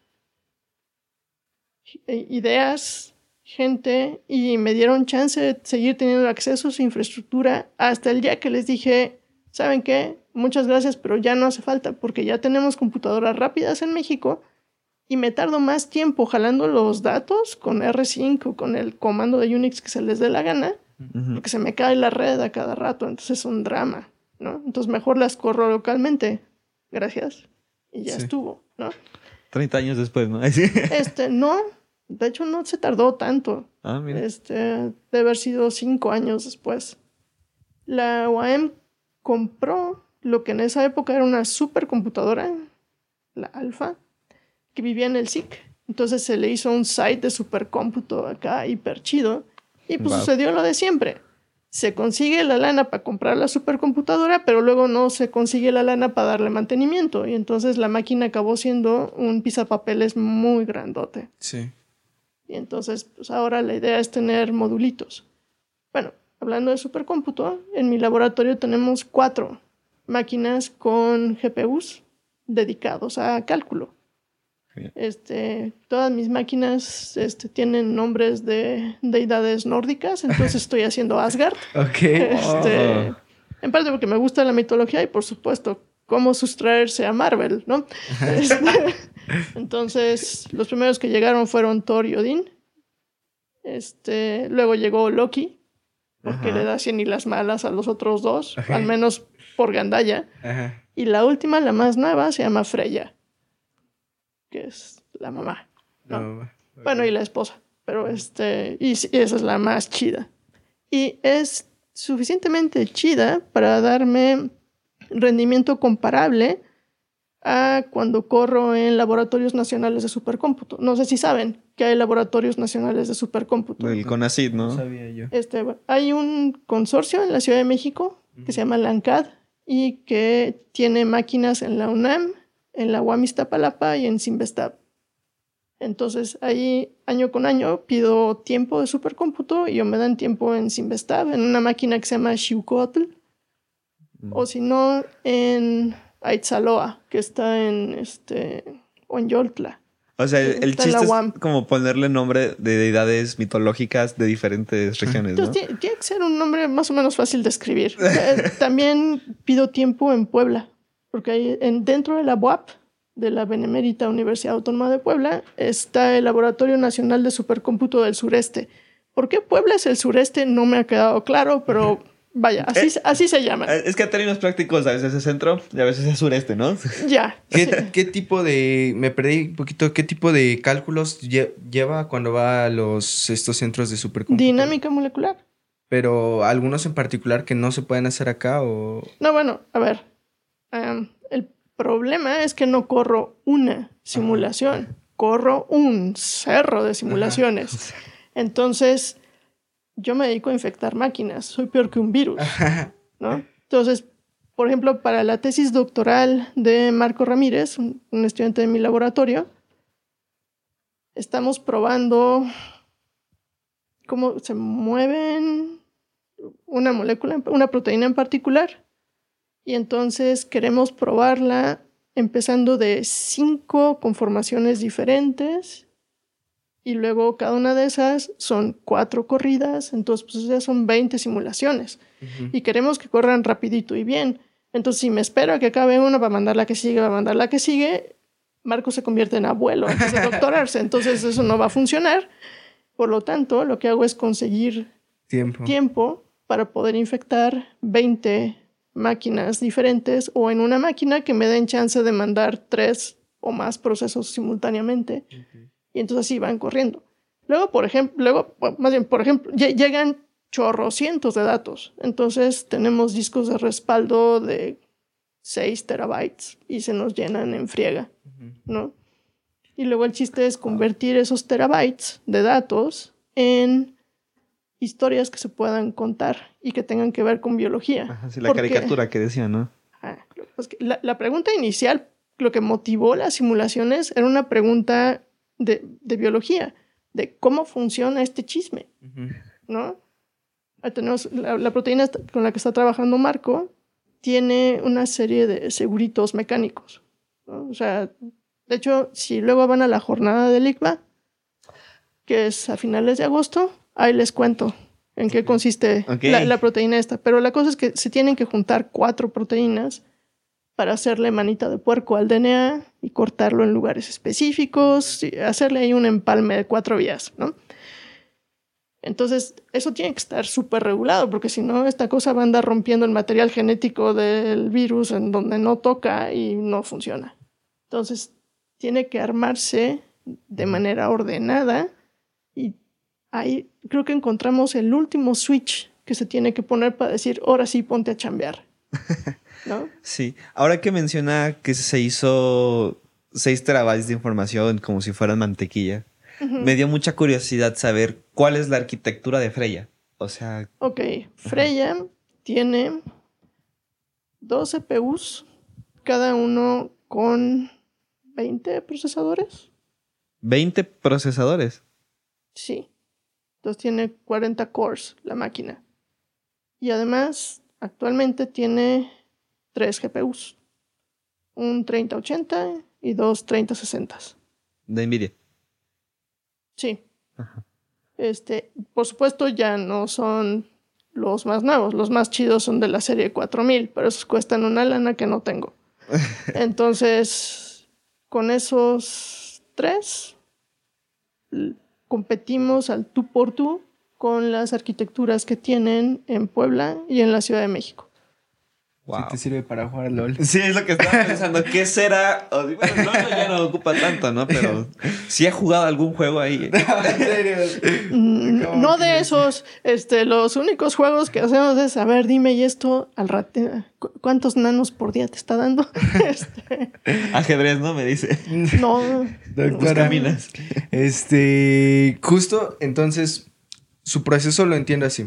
ideas, gente, y me dieron chance de seguir teniendo acceso a su infraestructura hasta el día que les dije, ¿saben qué? Muchas gracias, pero ya no hace falta, porque ya tenemos computadoras rápidas en México y me tardo más tiempo jalando los datos con R5 o con el comando de Unix que se les dé la gana, porque se me cae la red a cada rato, entonces es un drama, ¿no? Entonces mejor las corro localmente. Gracias. Y ya Sí. estuvo, ¿no? 30 años después, ¿no? [laughs] Este, no, de hecho no se tardó tanto. Ah, mira. Este, debe haber sido cinco años después. La UAM compró lo que en esa época era una supercomputadora, la Alfa, que vivía en el SIC. Entonces se le hizo un site de supercómputo acá hiper chido. Y pues Wow. sucedió lo de siempre. Se consigue la lana para comprar la supercomputadora, pero luego no se consigue la lana para darle mantenimiento. Y entonces la máquina acabó siendo un pisapapeles muy grandote. Sí. Y entonces, pues ahora la idea es tener modulitos. Bueno, hablando de supercómputo, en mi laboratorio tenemos cuatro máquinas con GPUs dedicados a cálculo. Este, todas mis máquinas este, tienen nombres de deidades nórdicas, entonces estoy haciendo Asgard. [laughs] Ok. Este, Oh. En parte porque me gusta la mitología y por supuesto cómo sustraerse a Marvel, ¿no? [laughs] Este, entonces, los primeros que llegaron fueron Thor y Odín. Este, luego llegó Loki, porque Ajá. le da 100 y las malas a los otros dos, al menos por Gandaya. Ajá. Y la última, la más nueva, se llama Freya, que es la mamá. ¿no? No, Bueno, y la esposa. Pero este. Y, esa es la más chida. Y es suficientemente chida para darme rendimiento comparable a cuando corro en laboratorios nacionales de supercómputo. No sé si saben que hay laboratorios nacionales de supercómputo. El CONACID, no ¿no? sabía yo. Este, hay un consorcio en la Ciudad de México que se llama LANCAD y que tiene máquinas en la UNAM, en la UAM Iztapalapa y en Simvestab. Entonces ahí año con año pido tiempo de supercómputo y o me dan tiempo en Simvestab, en una máquina que se llama Xiucotl, o si no en Aitzaloa, que está en este o en Yoltla. O sea, el, el chiste es como ponerle nombre de deidades mitológicas de diferentes regiones, ¿no? Entonces, tiene, tiene que ser un nombre más o menos fácil de escribir. Eh, [laughs] También pido tiempo en Puebla, porque ahí en, dentro de la UAP, de la Benemérita Universidad Autónoma de Puebla, está el Laboratorio Nacional de Supercómputo del Sureste. ¿Por qué Puebla es el sureste? No me ha quedado claro, pero vaya, así, Eh, así se llama. Eh, Es que a términos prácticos a veces es centro y a veces es sureste, ¿no? [laughs] Ya. ¿Qué, sí. qué tipo de. Me perdí un poquito. ¿Qué tipo de cálculos lle- lleva cuando va a los, estos centros de supercómputo? Dinámica molecular. Pero algunos en particular que no se pueden hacer acá o. No, bueno, a ver. am, el problema es que no corro una simulación, corro un cerro de simulaciones. [laughs] Entonces, yo me dedico a infectar máquinas, soy peor que un virus, [laughs] ¿no? Entonces, por ejemplo, para la tesis doctoral de Marco Ramírez, un, un estudiante de mi laboratorio, estamos probando cómo se mueven una molécula, una proteína en particular. Y entonces queremos probarla empezando de cinco conformaciones diferentes. Y luego cada una de esas son cuatro corridas. Entonces, pues ya son 20 simulaciones. Y queremos que corran rapidito y bien. Entonces, si me espero a que acabe una para mandar la que sigue, para mandar la que sigue, Marco se convierte en abuelo antes de doctorarse. Entonces, eso no va a funcionar. Por lo tanto, lo que hago es conseguir Tiempo. tiempo para poder infectar 20 máquinas diferentes o en una máquina que me den chance de mandar tres o más procesos simultáneamente. Y entonces así van corriendo. Luego, por ejemplo, luego, bueno, más bien, por ejemplo, lle- llegan chorrocientos de datos. Entonces tenemos discos de respaldo de 6 terabytes y se nos llenan en friega, ¿no? Y luego el chiste es convertir esos terabytes de datos en historias que se puedan contar y que tengan que ver con biología. Ajá, sí, la Porque- caricatura que decía, ¿no? pues la, pregunta inicial, lo que motivó las simulaciones, era una pregunta de, biología, de cómo funciona este chisme, ¿no? Tenemos la, proteína con la que está trabajando Marco, tiene una serie de seguritos mecánicos. O sea, de hecho, si luego van a la jornada del ICBA, que es a finales de agosto, ahí les cuento en qué consiste la, proteína esta. Pero la cosa es que se tienen que juntar cuatro proteínas para hacerle manita de puerco al DNA y cortarlo en lugares específicos, hacerle ahí un empalme de cuatro vías, ¿no? Entonces, eso tiene que estar súper regulado, porque si no, esta cosa va a andar rompiendo el material genético del virus en donde no toca y no funciona. Entonces, tiene que armarse de manera ordenada y ahí creo que encontramos el último switch que se tiene que poner para decir, ahora sí, ponte a chambear. [laughs] ¿No? Sí. Ahora que menciona que se hizo 6 terabytes de información como si fueran mantequilla, me dio mucha curiosidad saber cuál es la arquitectura de Freya. O sea. Ok. Freya tiene dos CPUs, cada uno con 20 procesadores. ¿20 procesadores? Sí. Entonces tiene 40 cores la máquina. Y además, actualmente tiene tres GPUs. Un 3080 y dos 3060. De Nvidia. Sí. Este, por supuesto, ya no son los más nuevos. Los más chidos son de la serie 4000, pero esos cuestan una lana que no tengo. [laughs] Entonces, con esos tres, competimos al tú por tú con las arquitecturas que tienen en Puebla y en la Ciudad de México. Wow. te sirve para jugar LOL. [laughs] Sí, es lo que estaba [laughs] pensando. ¿Qué será? Bueno, LOL ya no ocupa tanto, ¿no? Pero sí he jugado algún juego ahí. [laughs] ¿En serio? Mm, no de esos. Este, los únicos juegos que hacemos es, a ver, dime, ¿y esto al rato? ¿Cuántos nanos por día te está dando? Este... Ajedrez, ¿no? Me dice. No. Doctora, caminas. Este, justo, entonces, su proceso lo entiendo así.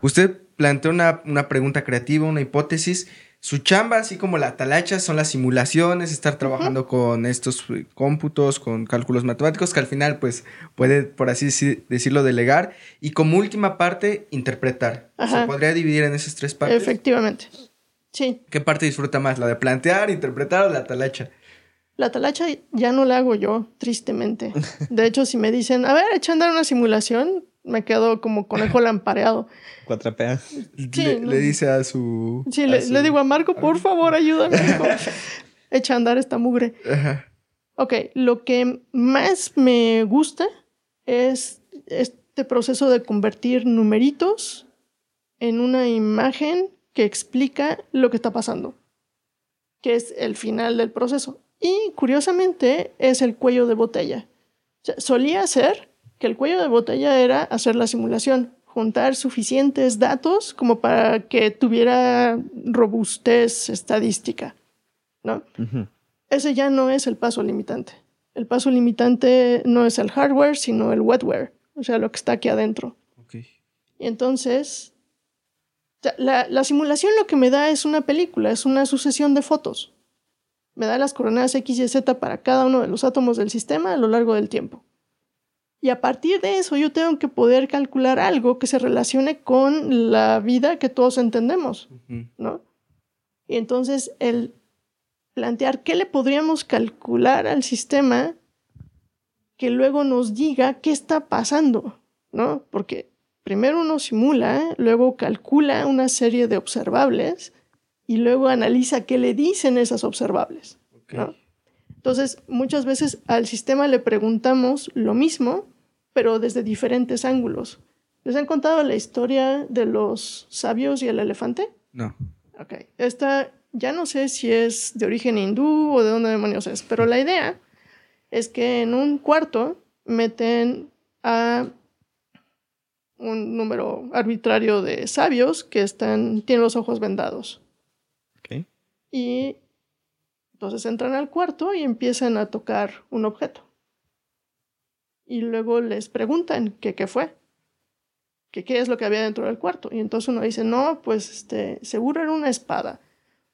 Usted plantea una, una, pregunta creativa, una hipótesis. Su chamba, así como la talacha, son las simulaciones, estar trabajando con estos eh, cómputos, con cálculos matemáticos, que al final, pues, puede, por así decirlo, delegar. Y como última parte, interpretar. Se podría dividir en esas tres partes. Efectivamente. Sí. ¿Qué parte disfruta más? ¿La de plantear, interpretar o la talacha? La talacha ya no la hago yo, tristemente. De hecho, si me dicen, a ver, echa a andar una simulación, me quedo como conejo lampareado. Cuatrapea. Sí, le, dice a su. Sí, le, digo a Marco, por favor, ayúdame. [laughs] Echa a andar esta mugre. Ok, lo que más me gusta es este proceso de convertir numeritos en una imagen que explica lo que está pasando, que es el final del proceso. Y curiosamente es el cuello de botella. solía ser que el cuello de botella era hacer la simulación, juntar suficientes datos como para que tuviera robustez estadística, ¿no? Ese ya no es el paso limitante. El paso limitante no es el hardware, sino el wetware, o sea, lo que está aquí adentro. Y entonces, la, la simulación lo que me da es una película, es una sucesión de fotos. Me da las coordenadas X y Z para cada uno de los átomos del sistema a lo largo del tiempo. Y a partir de eso yo tengo que poder calcular algo que se relacione con la vida que todos entendemos, ¿no? Y entonces el plantear qué le podríamos calcular al sistema que luego nos diga qué está pasando, ¿no? Porque primero uno simula, luego calcula una serie de observables y luego analiza qué le dicen esas observables, ¿no? Entonces, muchas veces al sistema le preguntamos lo mismo, pero desde diferentes ángulos. ¿Les han contado la historia de los sabios y el elefante? No. Ok. Esta ya no sé si es de origen hindú o de dónde demonios es, pero la idea es que en un cuarto meten a un número arbitrario de sabios que están, tienen los ojos vendados. Ok. Y entonces entran al cuarto y empiezan a tocar un objeto. Y luego les preguntan que qué fue, que qué es lo que había dentro del cuarto. Y entonces uno dice, no, pues este, seguro era una espada.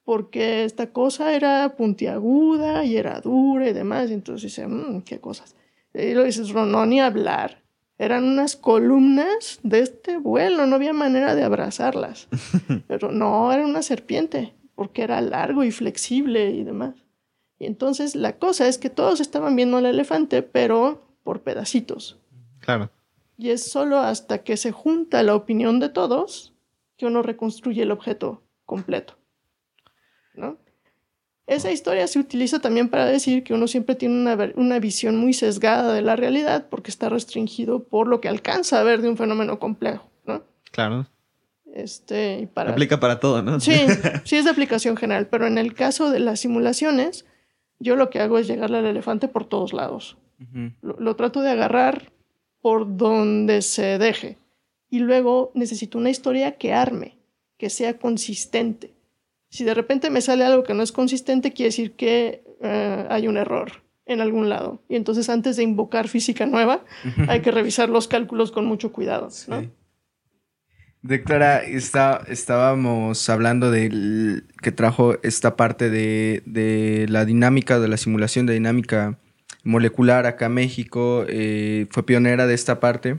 porque esta cosa era puntiaguda y era dura y demás. Y entonces dice, mmm, qué cosas. Y lo dices, no, ni hablar. Eran unas columnas de este vuelo, no había manera de abrazarlas. [laughs] Pero no, era una serpiente, porque era largo y flexible y demás. Y entonces la cosa es que todos estaban viendo al elefante, pero por pedacitos. Claro. Y es solo hasta que se junta la opinión de todos que uno reconstruye el objeto completo. ¿No? Esa historia se utiliza también para decir que uno siempre tiene una, una, visión muy sesgada de la realidad porque está restringido por lo que alcanza a ver de un fenómeno complejo, ¿no? Claro. Este, para... Aplica para todo, ¿no? Sí, [laughs] sí es de aplicación general, pero en el caso de las simulaciones, yo lo que hago es llegarle al elefante por todos lados. lo, lo trato de agarrar por donde se deje. Y luego necesito una historia que arme, que sea consistente si de repente me sale algo que no es consistente, quiere decir que uh, hay un error en algún lado. Y entonces antes de invocar física nueva, hay que revisar los cálculos con mucho cuidado. ¿no? Sí. De Clara, está, estábamos hablando de que trajo esta parte de, de, la dinámica, de la simulación de dinámica molecular acá en México. Eh, fue pionera de esta parte.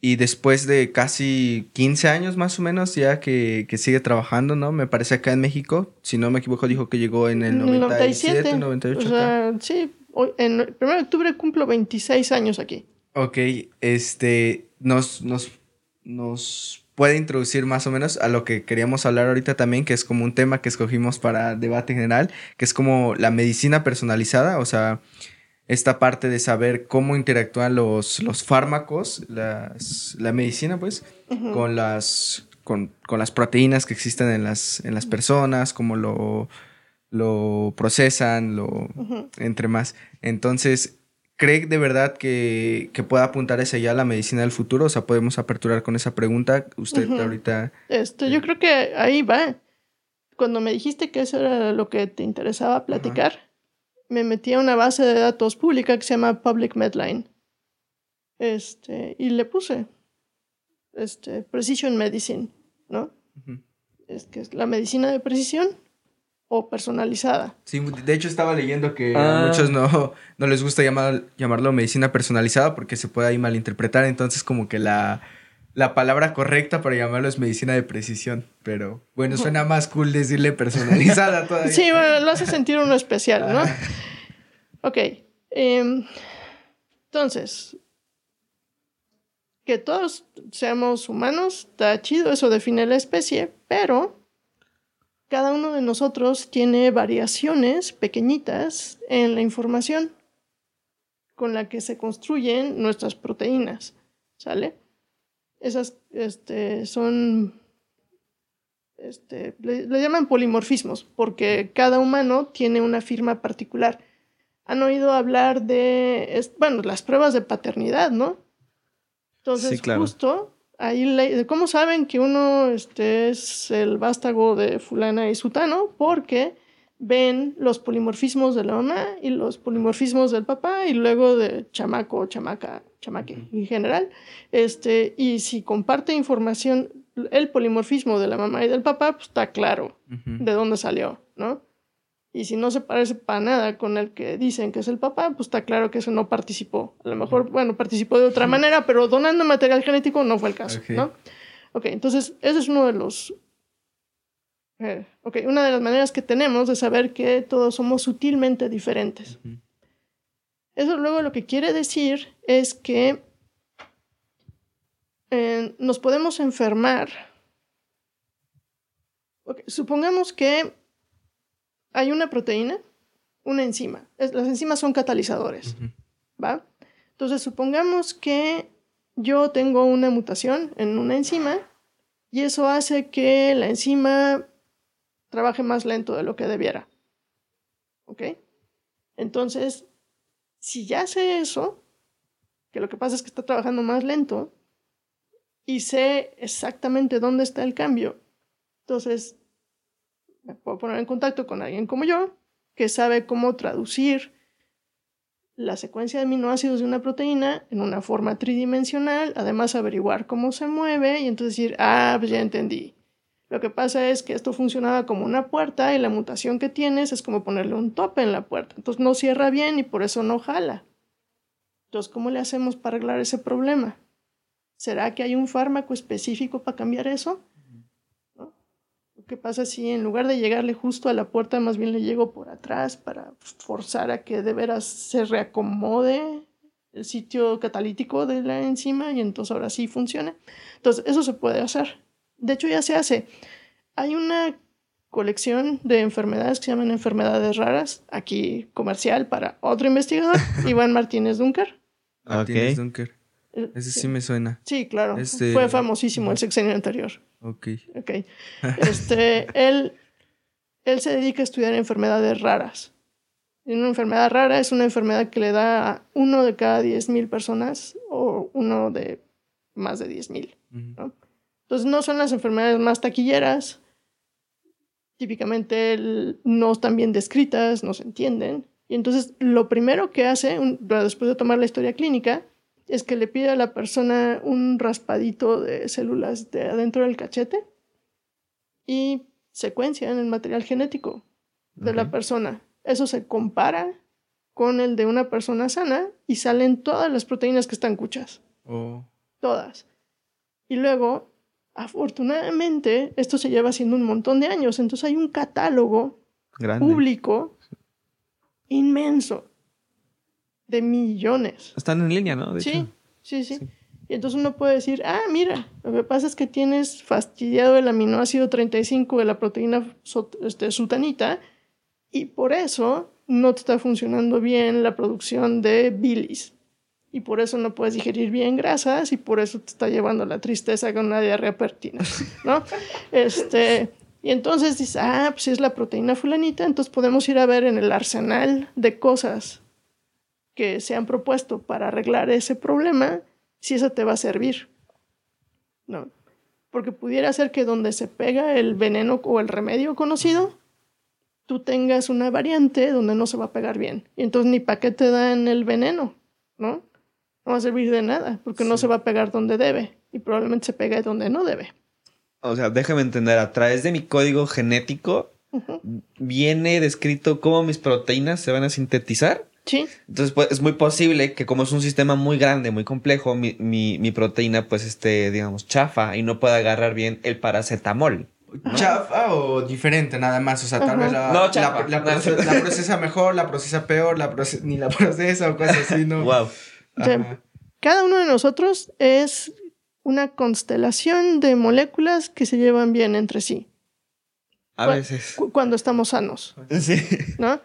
Y después de casi 15 años más o menos ya que, que, sigue trabajando, ¿no? Me parece acá en México. Si no me equivoco, dijo que llegó en el 97, 98. O sea, sí, hoy, en el 1 de octubre cumplo 26 años aquí. Ok, este, nos, nos, nos puede introducir más o menos a lo que queríamos hablar ahorita también, que es como un tema que escogimos para debate general, que es como la medicina personalizada, o sea esta parte de saber cómo interactúan los, los fármacos, las, la medicina, pues, uh -huh. con, las, con, con, las proteínas que existen en las, en las personas, cómo lo, lo procesan, lo, uh -huh. entre más. Entonces, ¿cree de verdad que, que, pueda apuntar hacia allá la medicina del futuro? O sea, podemos aperturar con esa pregunta. Usted uh -huh. ahorita... Esto, yo creo que ahí va. Cuando me dijiste que eso era lo que te interesaba platicar me metí a una base de datos pública que se llama Public Medline. Este, y le puse este, Precision Medicine, ¿no? Uh -huh. Es que es la medicina de precisión o personalizada. Sí, de hecho estaba leyendo que ah. a muchos no, no les gusta llamar, llamarlo medicina personalizada porque se puede ahí malinterpretar, entonces como que la, la palabra correcta para llamarlo es medicina de precisión, pero bueno, suena más cool decirle personalizada [laughs] todavía. Sí, bueno, lo hace sentir uno especial, ¿no? ok. Eh, entonces, que todos seamos humanos, está chido, eso define la especie, pero cada uno de nosotros tiene variaciones pequeñitas en la información con la que se construyen nuestras proteínas, ¿sale? esas este, son, este, le, le, llaman polimorfismos, porque cada humano tiene una firma particular. Han oído hablar de, bueno, las pruebas de paternidad, ¿no? Entonces, sí, claro. justo ahí, ¿cómo saben que uno este, es el vástago de fulana y sutano? Porque ven los polimorfismos de la mamá y los polimorfismos del papá y luego de chamaco chamaca, chamaque uh -huh. en general. Este, y si comparte información, el polimorfismo de la mamá y del papá, pues está claro uh -huh. de dónde salió, ¿no? Y si no se parece para nada con el que dicen que es el papá, pues está claro que eso no participó. A lo mejor, bueno, participó de otra manera, pero donando material genético no fue el caso, okay. ¿no? Ok, entonces ese es uno de los eh, ok, una de las maneras que tenemos de saber que todos somos sutilmente diferentes. Uh -huh. Eso luego lo que quiere decir es que eh, nos podemos enfermar. Okay, supongamos que hay una proteína, una enzima. Es, las enzimas son catalizadores. Uh -huh. ¿Va? Entonces, supongamos que yo tengo una mutación en una enzima y eso hace que la enzima trabaje más lento de lo que debiera. ¿Ok? Entonces, si ya sé eso, que lo que pasa es que está trabajando más lento, y sé exactamente dónde está el cambio, entonces me puedo poner en contacto con alguien como yo, que sabe cómo traducir la secuencia de aminoácidos de una proteína en una forma tridimensional, además averiguar cómo se mueve y entonces decir, ah, pues ya entendí Lo que pasa es que esto funcionaba como una puerta y la mutación que tienes es como ponerle un tope en la puerta. Entonces no cierra bien y por eso no jala. Entonces, ¿cómo le hacemos para arreglar ese problema? ¿Será que hay un fármaco específico para cambiar eso? ¿Qué pasa si en lugar de llegarle justo a la puerta, más bien le llego por atrás para forzar a que de veras se reacomode el sitio catalítico de la enzima y entonces ahora sí funcione? Entonces, eso se puede hacer. De hecho, ya se hace. Hay una colección de enfermedades que se llaman enfermedades raras, aquí comercial para otro investigador, [laughs] Iván Martínez Dunker. Martínez Dunker. Eh, Ese sí me suena. Sí, claro. Este... Fue famosísimo el sexenio anterior. Ok. Ok. Este, [laughs] él, él se dedica a estudiar enfermedades raras. Y una enfermedad rara es una enfermedad que le da a uno de cada diez mil personas o uno de más de diez mil. Entonces no son las enfermedades más taquilleras. Típicamente no están bien descritas, no se entienden. Y entonces lo primero que hace, después de tomar la historia clínica, es que le pide a la persona un raspadito de células de adentro del cachete y secuencia en el material genético de la persona. Eso se compara con el de una persona sana y salen todas las proteínas que están cuchas. Oh. Todas. Y luego, afortunadamente, esto se lleva haciendo un montón de años. Entonces hay un catálogo público inmenso de millones. Están en línea, ¿no? sí, sí, sí, Y entonces uno puede decir, ah, mira, lo que pasa es que tienes fastidiado el aminoácido 35 de la proteína este, sutanita y por eso no te está funcionando bien la producción de bilis. Y por eso no puedes digerir bien grasas y por eso te está llevando la tristeza con una diarrea pertina, [laughs] ¿no? este, y entonces dices, ah, pues es la proteína fulanita, entonces podemos ir a ver en el arsenal de cosas que se han propuesto para arreglar ese problema, si eso te va a servir. No. Porque pudiera ser que donde se pega el veneno o el remedio conocido, tú tengas una variante donde no se va a pegar bien. Y entonces ni para qué te dan el veneno, ¿no? No va a servir de nada, porque no se va a pegar donde debe. Y probablemente se pega donde no debe. O sea, déjame entender, a través de mi código genético viene descrito cómo mis proteínas se van a sintetizar Sí. Entonces, pues, es muy posible que como es un sistema muy grande, muy complejo, mi, mi, proteína, pues, esté, digamos, chafa y no pueda agarrar bien el paracetamol. ¿Chafa o diferente nada más? O sea, tal vez la, no, la, procesa, mejor, la procesa peor, la ni la [laughs] procesa o cosas así, ¿no? wow. cada uno de nosotros es una constelación de moléculas que se llevan bien entre sí. A veces. Cuando estamos sanos. Sí. ¿No?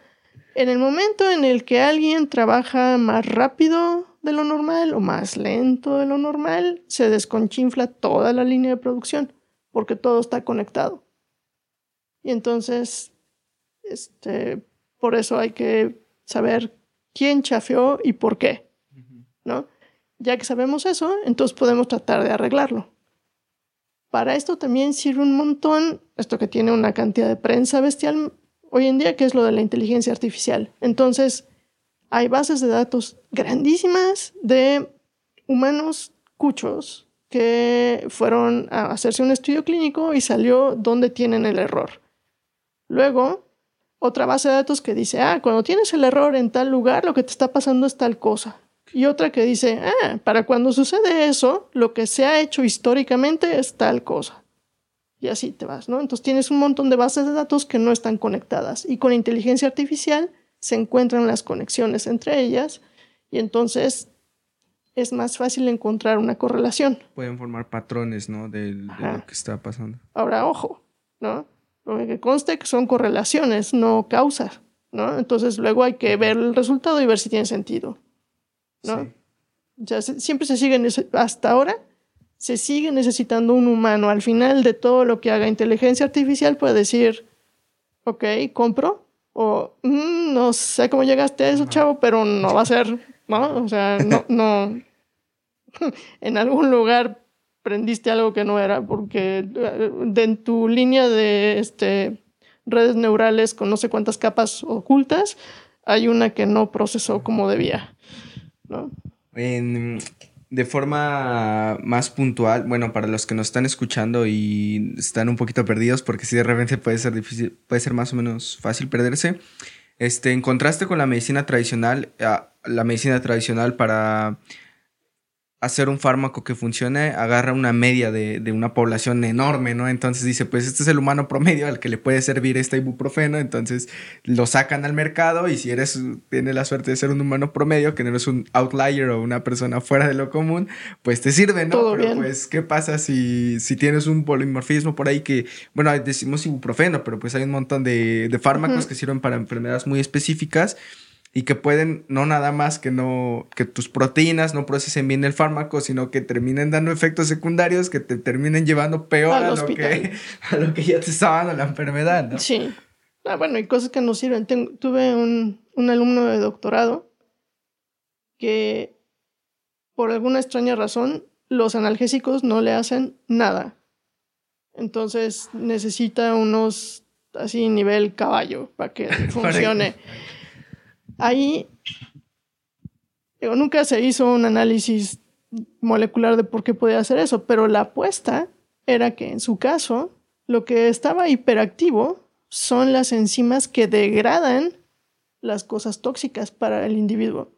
En el momento en el que alguien trabaja más rápido de lo normal o más lento de lo normal, se desconchinfla toda la línea de producción porque todo está conectado. Y entonces, este, por eso hay que saber quién chafeó y por qué, ¿no? Ya que sabemos eso, entonces podemos tratar de arreglarlo. Para esto también sirve un montón, esto que tiene una cantidad de prensa bestial hoy en día, que es lo de la inteligencia artificial. Entonces, hay bases de datos grandísimas de humanos cuchos que fueron a hacerse un estudio clínico y salió donde tienen el error. Luego, otra base de datos que dice, ah, cuando tienes el error en tal lugar, lo que te está pasando es tal cosa. Y otra que dice, ah, para cuando sucede eso, lo que se ha hecho históricamente es tal cosa y así te vas, ¿no? Entonces tienes un montón de bases de datos que no están conectadas y con inteligencia artificial se encuentran las conexiones entre ellas y entonces es más fácil encontrar una correlación. Pueden formar patrones, ¿no? De, lo que está pasando. Ahora, ojo, ¿no? Lo que conste que son correlaciones, no causas, ¿no? Entonces luego hay que ver el resultado y ver si tiene sentido, ¿no? siempre se siguen, hasta ahora, se sigue necesitando un humano. Al final de todo lo que haga inteligencia artificial puede decir, ok, compro, o mm, no sé cómo llegaste a eso, chavo, pero no va a ser, ¿no? O sea, no, [laughs] no. [laughs] en algún lugar prendiste algo que no era, porque eh, en tu línea de este, redes neurales con no sé cuántas capas ocultas, hay una que no procesó como debía, ¿no? En de forma más puntual, bueno, para los que nos están escuchando y están un poquito perdidos, porque si de repente puede ser difícil, puede ser más o menos fácil perderse. Este, en contraste con la medicina tradicional, ah, la medicina tradicional para hacer un fármaco que funcione, agarra una media de, una población enorme, ¿no? Entonces dice, pues este es el humano promedio al que le puede servir este ibuprofeno, entonces lo sacan al mercado y si eres, tienes la suerte de ser un humano promedio, que no eres un outlier o una persona fuera de lo común, pues te sirve, ¿no? Pero pues, ¿qué pasa si, si tienes un polimorfismo por ahí que, bueno, decimos ibuprofeno, pero pues hay un montón de, fármacos que sirven para enfermedades muy específicas y que pueden no nada más que no que tus proteínas no procesen bien el fármaco, sino que terminen dando efectos secundarios que te terminen llevando peor a lo, que, [laughs] a lo que ya te estaba dando la enfermedad, ¿no? Sí. Ah, bueno, hay cosas que no sirven. tuve un, un alumno de doctorado que por alguna extraña razón los analgésicos no le hacen nada. Entonces necesita unos así nivel caballo para que [laughs] funcione. Ahí digo, nunca se hizo un análisis molecular de por qué podía hacer eso, pero la apuesta era que en su caso lo que estaba hiperactivo son las enzimas que degradan las cosas tóxicas para el individuo.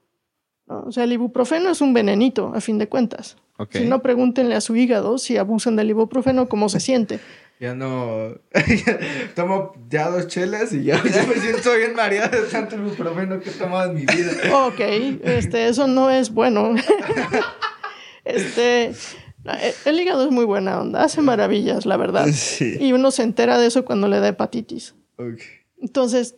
O sea, el ibuprofeno es un venenito, a fin de cuentas. Si no, pregúntenle a su hígado si abusan del ibuprofeno, cómo se siente. Ya no. [laughs] Tomo ya dos chelas y [laughs] ya, me siento bien mareado de tanto ibuprofeno que he tomado en mi vida. Ok, este, eso no es bueno. [laughs] este. El hígado es muy buena onda, hace maravillas, la verdad. Y uno se entera de eso cuando le da hepatitis. Okay. Entonces,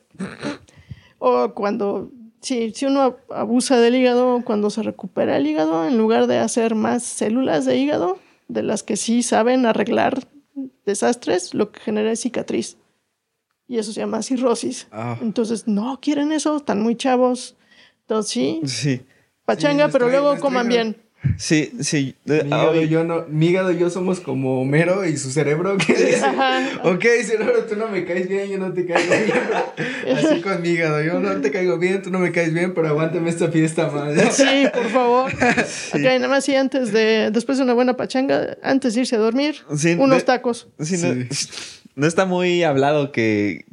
o cuando, si, si uno abusa del hígado, cuando se recupera el hígado, en lugar de hacer más células de hígado, de las que sí saben arreglar desastres, lo que genera es cicatriz. Y eso se llama cirrosis. Ah. Entonces, no quieren eso, están muy chavos. Entonces, sí. [laughs] Sí. Pachanga, pero luego coman bien. Sí, sí. Mi hígado, y yo no, mi y yo somos como Homero y su cerebro que dice, ok, cerebro, tú no me caes bien, yo no te caigo bien. Así con mi hígado, yo no te caigo bien, tú no me caes bien, pero aguántame esta fiesta, madre. [laughs] Sí, por favor. Ok, nada más y antes de, después de una buena pachanga, antes de irse a dormir, unos tacos. Sí, no, no está muy hablado que,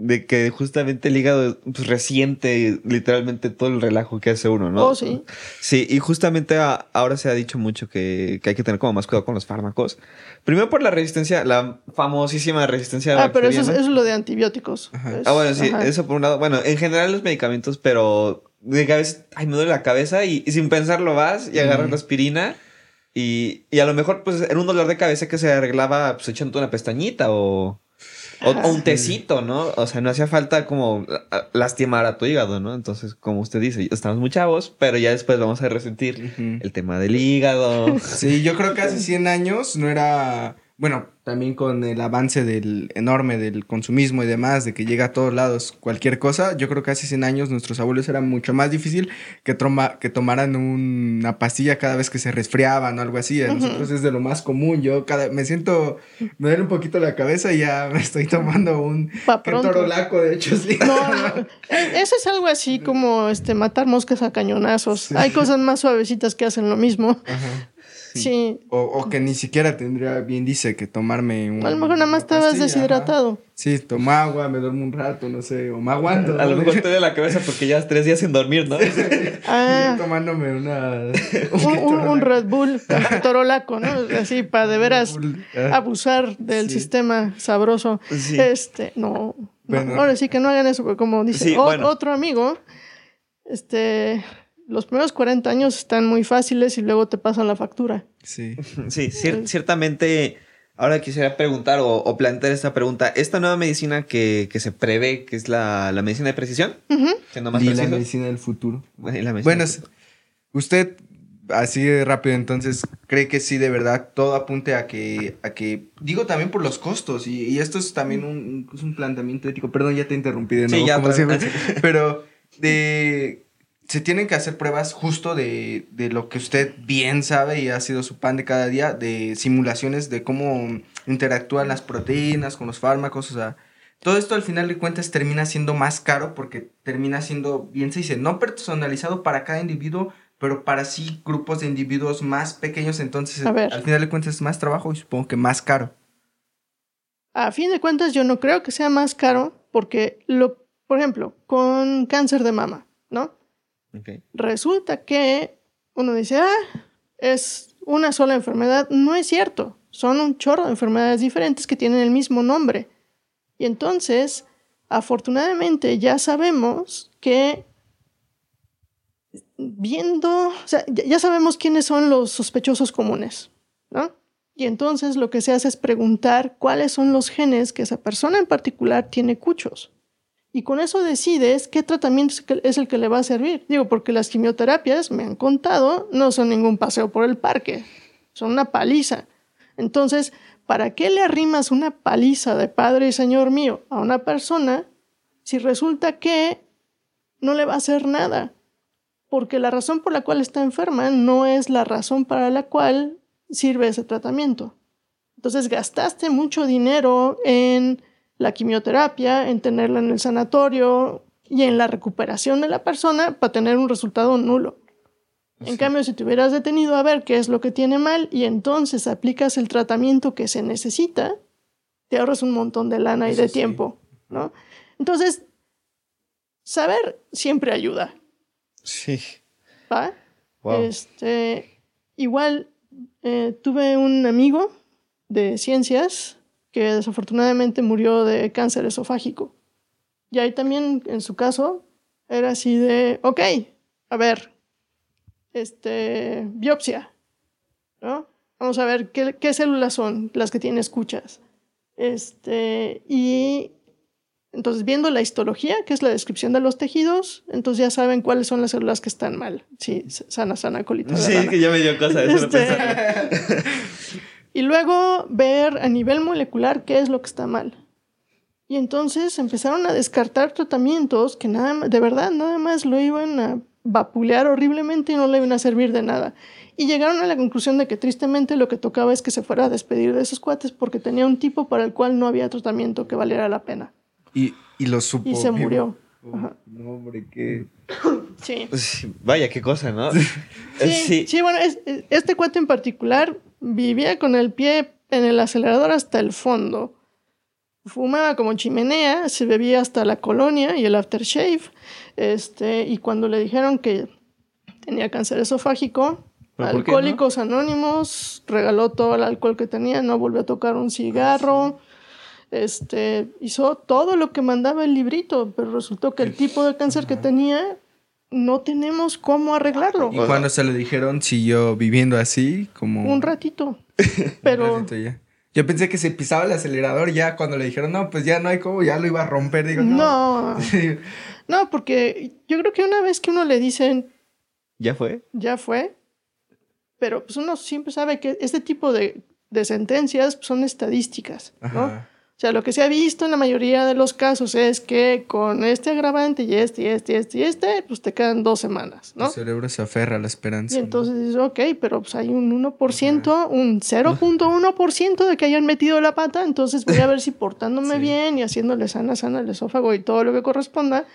de que justamente el hígado pues, resiente literalmente todo el relajo que hace uno, ¿no? Oh, sí. Sí, y justamente ahora se ha dicho mucho que, hay que tener como más cuidado con los fármacos. Primero por la resistencia, la famosísima resistencia Ah, pero eso es, lo de antibióticos. ah, bueno, sí, eso por un lado. Bueno, en general los medicamentos, pero de que a veces, ay, me duele la cabeza y, sin pensarlo vas y agarras la aspirina. Y, y, a lo mejor, pues, era un dolor de cabeza que se arreglaba, pues, echando una pestañita o... O, un tecito, ¿no? O sea, no hacía falta como lastimar a tu hígado, ¿no? Entonces, como usted dice, estamos muy chavos, pero ya después vamos a resentir el tema del hígado. Sí, yo creo que hace 100 años no era bueno, también con el avance del enorme del consumismo y demás, de que llega a todos lados cualquier cosa, yo creo que hace 100 años nuestros abuelos era mucho más difícil que, que tomaran una pastilla cada vez que se resfriaban o algo así. A nosotros es de lo más común. Yo cada me siento, me duele un poquito la cabeza y ya [laughs] me estoy tomando un torolaco, de hecho, sí. No, no, [laughs] e, eso es algo así como este matar moscas a cañonazos. Hay cosas más suavecitas que hacen lo mismo. Ajá. Sí. O, que ni siquiera tendría, bien dice, que tomarme un. A lo mejor nada más estabas deshidratado. Sí, toma agua, me duermo un rato, no sé, o me aguanto. A, lo mejor [laughs] te de la cabeza porque ya tres días sin dormir, ¿no? [laughs] ah. tomándome una. [laughs] Un, Red Bull, torolaco, ¿no? Así, para de veras ah. abusar del sistema sabroso. Este, no, Ahora sí que no hagan eso, como dice otro amigo, este los primeros 40 años están muy fáciles y luego te pasan la factura. Sí. [laughs] Sí, ciertamente. Ahora quisiera preguntar o, plantear esta pregunta. Esta nueva medicina que, se prevé, que es la, medicina de precisión, y la medicina del futuro. bueno, usted, así de rápido, entonces, cree que sí, de verdad, todo apunte a que, a que digo también por los costos, y, esto es también un, un, planteamiento ético. Perdón, ya te interrumpí de nuevo, sí, ya, como siempre, pero de se tienen que hacer pruebas justo de, lo que usted bien sabe y ha sido su pan de cada día, de simulaciones de cómo interactúan las proteínas con los fármacos, o sea, todo esto al final de cuentas termina siendo más caro porque termina siendo, bien se dice, no personalizado para cada individuo, pero para sí grupos de individuos más pequeños, entonces al final de cuentas es más trabajo y supongo que más caro. A fin de cuentas yo no creo que sea más caro porque, lo, por ejemplo, con cáncer de mama, ¿no? Resulta que uno dice, ah, es una sola enfermedad. No es cierto. Son un chorro de enfermedades diferentes que tienen el mismo nombre. Y entonces, afortunadamente, ya sabemos que viendo, o sea, ya sabemos quiénes son los sospechosos comunes, ¿no? Y entonces lo que se hace es preguntar cuáles son los genes que esa persona en particular tiene cuchos. Y con eso decides qué tratamiento es el que le va a servir. Digo, porque las quimioterapias, me han contado, no son ningún paseo por el parque, son una paliza. Entonces, ¿para qué le arrimas una paliza de Padre y Señor mío a una persona si resulta que no le va a hacer nada? Porque la razón por la cual está enferma no es la razón para la cual sirve ese tratamiento. Entonces gastaste mucho dinero en la quimioterapia, en tenerla en el sanatorio y en la recuperación de la persona para tener un resultado nulo. En cambio, si te hubieras detenido a ver qué es lo que tiene mal y entonces aplicas el tratamiento que se necesita, te ahorras un montón de lana y de tiempo, ¿no? Entonces, saber siempre ayuda. Sí. ¿Va? Este, igual eh, tuve un amigo de ciencias que desafortunadamente murió de cáncer esofágico. Y ahí también, en su caso, era así de, ok, a ver, este, biopsia, ¿no? Vamos a ver qué, qué células son las que tiene escuchas. Este, y entonces, viendo la histología, que es la descripción de los tejidos, entonces ya saben cuáles son las células que están mal. Sí, sana, sana, colita. sí, que ya me dio cosa eso. Este... [laughs] y luego ver a nivel molecular qué es lo que está mal. Y entonces empezaron a descartar tratamientos que nada de verdad nada más lo iban a vapulear horriblemente y no le iban a servir de nada. Y llegaron a la conclusión de que tristemente lo que tocaba es que se fuera a despedir de esos cuates porque tenía un tipo para el cual no había tratamiento que valiera la pena. Y, y lo supo. Y se murió. No, hombre, qué. Sí. Vaya, qué cosa, ¿no? sí, sí. bueno, este cuate en particular vivía con el pie en el acelerador hasta el fondo. Fumaba como chimenea, se bebía hasta la colonia y el aftershave. Este, y cuando le dijeron que tenía cáncer esofágico, Alcohólicos Anónimos regaló todo el alcohol que tenía, no volvió a tocar un cigarro. Este, hizo todo lo que mandaba el librito, pero resultó que el tipo de cáncer que tenía no tenemos cómo arreglarlo. Y cuando se lo dijeron, siguió viviendo así, como... Un ratito. [laughs] Pero... Yo pensé que se pisaba el acelerador ya cuando le dijeron, no, pues ya no hay cómo, ya lo iba a romper. Digo, no. [laughs] No, porque yo creo que una vez que uno le dicen... ¿Ya fue? Ya fue. Pero pues uno siempre sabe que este tipo de, de sentencias son estadísticas, ¿no? O sea, lo que se ha visto en la mayoría de los casos es que con este agravante y este y este y este y este, pues te quedan dos semanas, ¿no? El cerebro se aferra a la esperanza. Y entonces dices, ok, pero pues hay un 1%, un 0.1% de que hayan metido la pata, entonces voy a ver si [laughs] portándome bien y haciéndole sana, sana el esófago y todo lo que corresponda,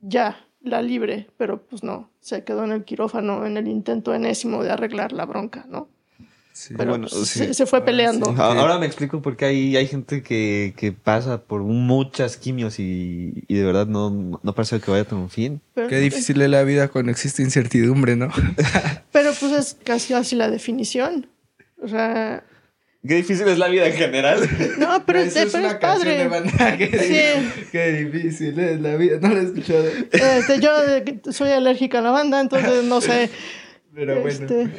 ya, la libre, pero pues no, se quedó en el quirófano en el intento enésimo de arreglar la bronca, ¿no? Pero bueno, pues, se, fue peleando. Ahora me explico por qué hay, hay gente que, que pasa por muchas quimios y, y de verdad no, no, parece que vaya a tener un fin. qué difícil es la vida cuando existe incertidumbre, ¿no? [laughs] pero pues es casi así la definición. O sea... Qué difícil es la vida en general. No, pero, es, una padre. De banda. Qué, sí. qué difícil es la vida. No lo he escuchado. Este, yo soy alérgica a la banda, entonces no sé. [laughs] Pero bueno. Este,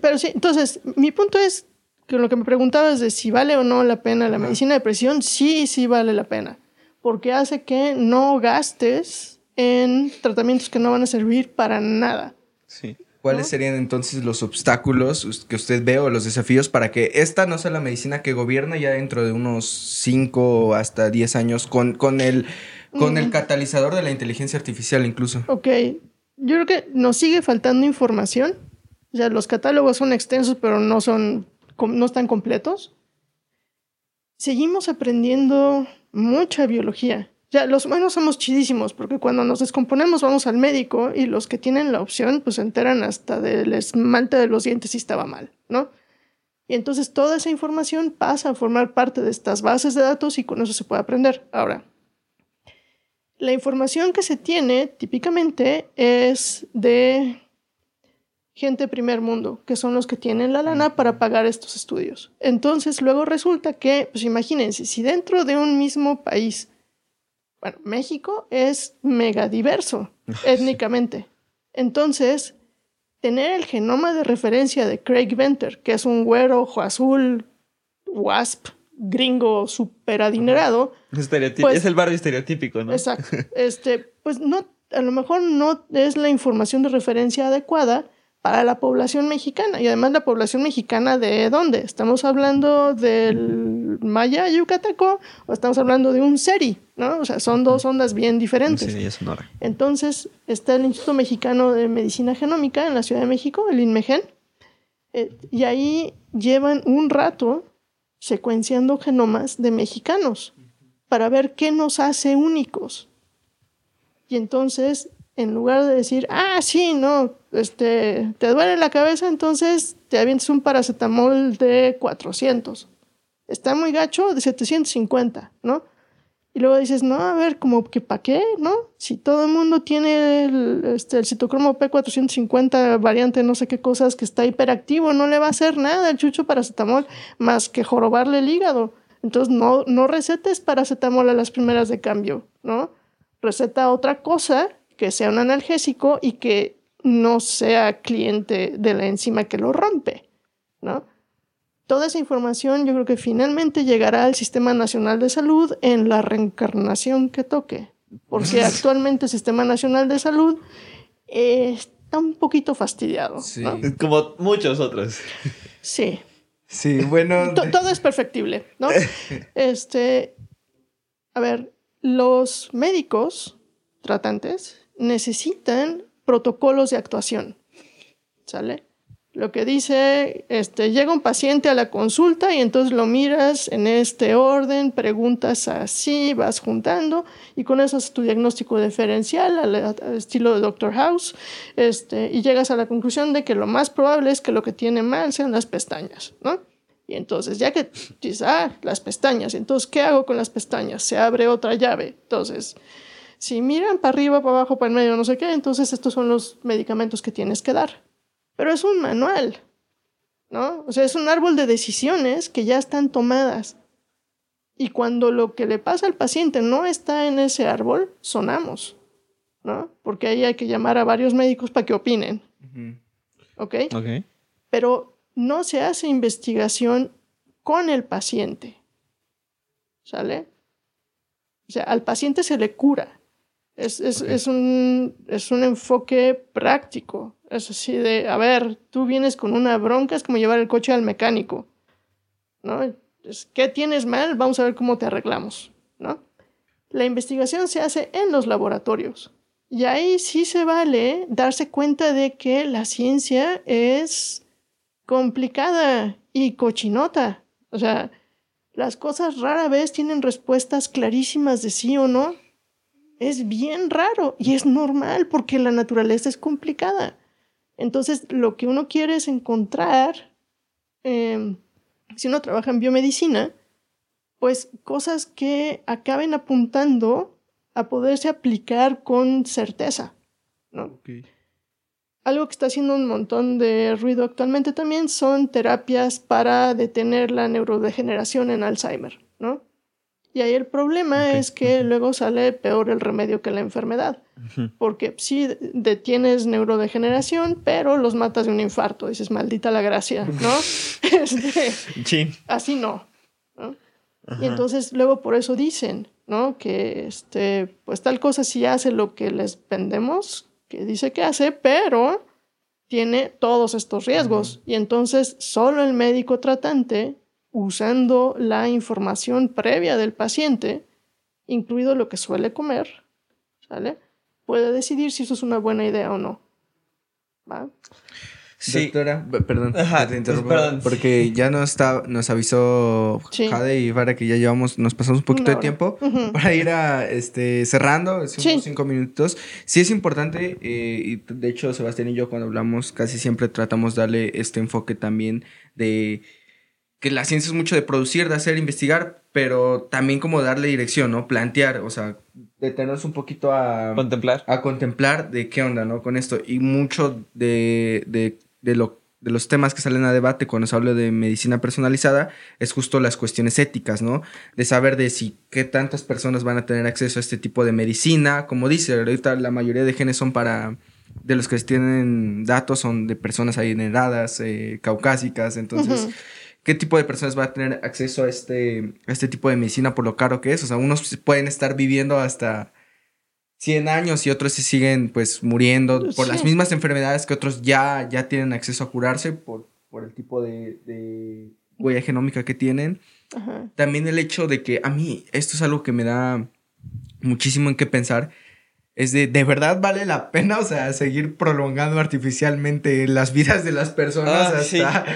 pero, sí, entonces, mi punto es que lo que me preguntabas de si vale o no la pena la medicina de presión, sí, sí vale la pena. Porque hace que no gastes en tratamientos que no van a servir para nada. Sí. ¿Cuáles serían entonces los obstáculos que usted ve o los desafíos para que esta no sea la medicina que gobierna ya dentro de unos 5 hasta 10 años con, con, el, con el catalizador de la inteligencia artificial incluso? Ok, yo creo que nos sigue faltando información. O sea, los catálogos son extensos, pero no son, no están completos. Seguimos aprendiendo mucha biología Ya, los humanos somos chidísimos porque cuando nos descomponemos vamos al médico y los que tienen la opción pues se enteran hasta del esmalte de los dientes si estaba mal, ¿no? Y entonces toda esa información pasa a formar parte de estas bases de datos y con eso se puede aprender. Ahora, la información que se tiene típicamente es de gente primer mundo, que son los que tienen la lana para pagar estos estudios. Entonces luego resulta que, pues imagínense, si dentro de un mismo país, bueno, México es mega diverso [laughs] étnicamente. Entonces, tener el genoma de referencia de Craig Venter, que es un güero, ojo azul, wasp, gringo súper adinerado. Pues es el barrio estereotípico, ¿no? Exacto. [laughs] Este, pues no, a lo mejor no es la información de referencia adecuada para la población mexicana. Y además la población mexicana de dónde? ¿Estamos hablando del Maya Yucateco o estamos hablando de un Seri? ¿no? O sea, son dos ondas bien diferentes. Sí, es Entonces está el Instituto Mexicano de Medicina Genómica en la Ciudad de México, el INMEGEN, eh, y ahí llevan un rato secuenciando genomas de mexicanos para ver qué nos hace únicos. Y entonces, en lugar de decir, ah, sí, no, este, te duele la cabeza, entonces te avientes un paracetamol de 400. Está muy gacho, de 750, ¿no? Y luego dices, no, a ver, como que para qué, ¿no? Si todo el mundo tiene el, este, el citocromo P450 variante no sé qué cosas que está hiperactivo, no le va a hacer nada el chucho paracetamol más que jorobarle el hígado. Entonces no, no recetes paracetamol a las primeras de cambio, ¿no? Receta otra cosa que sea un analgésico y que no sea cliente de la enzima que lo rompe, ¿no? Toda esa información yo creo que finalmente llegará al Sistema Nacional de Salud en la reencarnación que toque, porque actualmente el Sistema Nacional de Salud está un poquito fastidiado. Como muchos otros. Sí. Sí, bueno. todo es perfectible, ¿no? [laughs] Este, a ver, los médicos tratantes necesitan protocolos de actuación, ¿sale? Lo que dice, este, llega un paciente a la consulta y entonces lo miras en este orden, preguntas así, vas juntando y con eso haces tu diagnóstico diferencial al, estilo de Dr. House este, y llegas a la conclusión de que lo más probable es que lo que tiene mal sean las pestañas, ¿no? Y entonces, ya que dices, ah, las pestañas, entonces, ¿qué hago con las pestañas? Se abre otra llave. Entonces, si miran para arriba, para abajo, para el medio, no sé qué, entonces estos son los medicamentos que tienes que dar pero es un manual, ¿no? O sea, es un árbol de decisiones que ya están tomadas. Y cuando lo que le pasa al paciente no está en ese árbol, sonamos, ¿no? Porque ahí hay que llamar a varios médicos para que opinen. ¿Ok? Ok. Pero no se hace investigación con el paciente. ¿Sale? O sea, al paciente se le cura. Es, es, es, un, es un enfoque práctico. Es así de, a ver, tú vienes con una bronca, es como llevar el coche al mecánico, ¿no? ¿Qué tienes mal? Vamos a ver cómo te arreglamos, ¿no? La investigación se hace en los laboratorios. Y ahí sí se vale darse cuenta de que la ciencia es complicada y cochinota. O sea, las cosas rara vez tienen respuestas clarísimas de sí o no. Es bien raro y es normal porque la naturaleza es complicada. Entonces, lo que uno quiere es encontrar, em, si uno trabaja en biomedicina, pues cosas que acaben apuntando a poderse aplicar con certeza. ¿no? Algo que está haciendo un montón de ruido actualmente también son terapias para detener la neurodegeneración en Alzheimer, ¿no? Y ahí el problema es que luego sale peor el remedio que la enfermedad. Porque sí detienes neurodegeneración, pero los matas de un infarto. Dices, maldita la gracia, ¿no? [laughs] este, Así no. Y entonces luego por eso dicen, ¿no? Que este, pues tal cosa sí hace lo que les vendemos, que dice que hace, pero tiene todos estos riesgos. Y entonces solo el médico tratante usando la información previa del paciente, incluido lo que suele comer, ¿sale? Puede decidir si eso es una buena idea o no. ¿Va? Sí. Doctora, perdón, te interrumpo, porque ya nos está, nos avisó Jade y para que ya llevamos, nos pasamos un poquito de tiempo [laughs] para ir a este cerrando, cinco minutos. Sí es importante, eh, y de hecho Sebastián y yo cuando hablamos casi siempre tratamos de darle este enfoque también de que la ciencia es mucho de producir, de hacer, investigar, pero también como darle dirección, ¿no? Plantear, o sea, detenernos un poquito a... Contemplar. A contemplar de qué onda, ¿no? Con esto. Y mucho de, de, de, lo, de los temas que salen a debate cuando se habla de medicina personalizada es justo las cuestiones éticas, ¿no? De saber de si qué tantas personas van a tener acceso a este tipo de medicina. Como dice, ahorita la mayoría de genes son para de los que tienen datos son de personas adineradas, eh, caucásicas, entonces qué tipo de personas va a tener acceso a este, este tipo de medicina por lo caro que es. O sea, unos pueden estar viviendo hasta 100 años y otros se siguen pues muriendo por las mismas enfermedades que otros ya, ya tienen acceso a curarse por, por el tipo de, de huella genómica que tienen. También el hecho de que a mí esto es algo que me da muchísimo en qué pensar. Es de, ¿de verdad vale la pena, o sea, seguir prolongando artificialmente las vidas de las personas ah, hasta,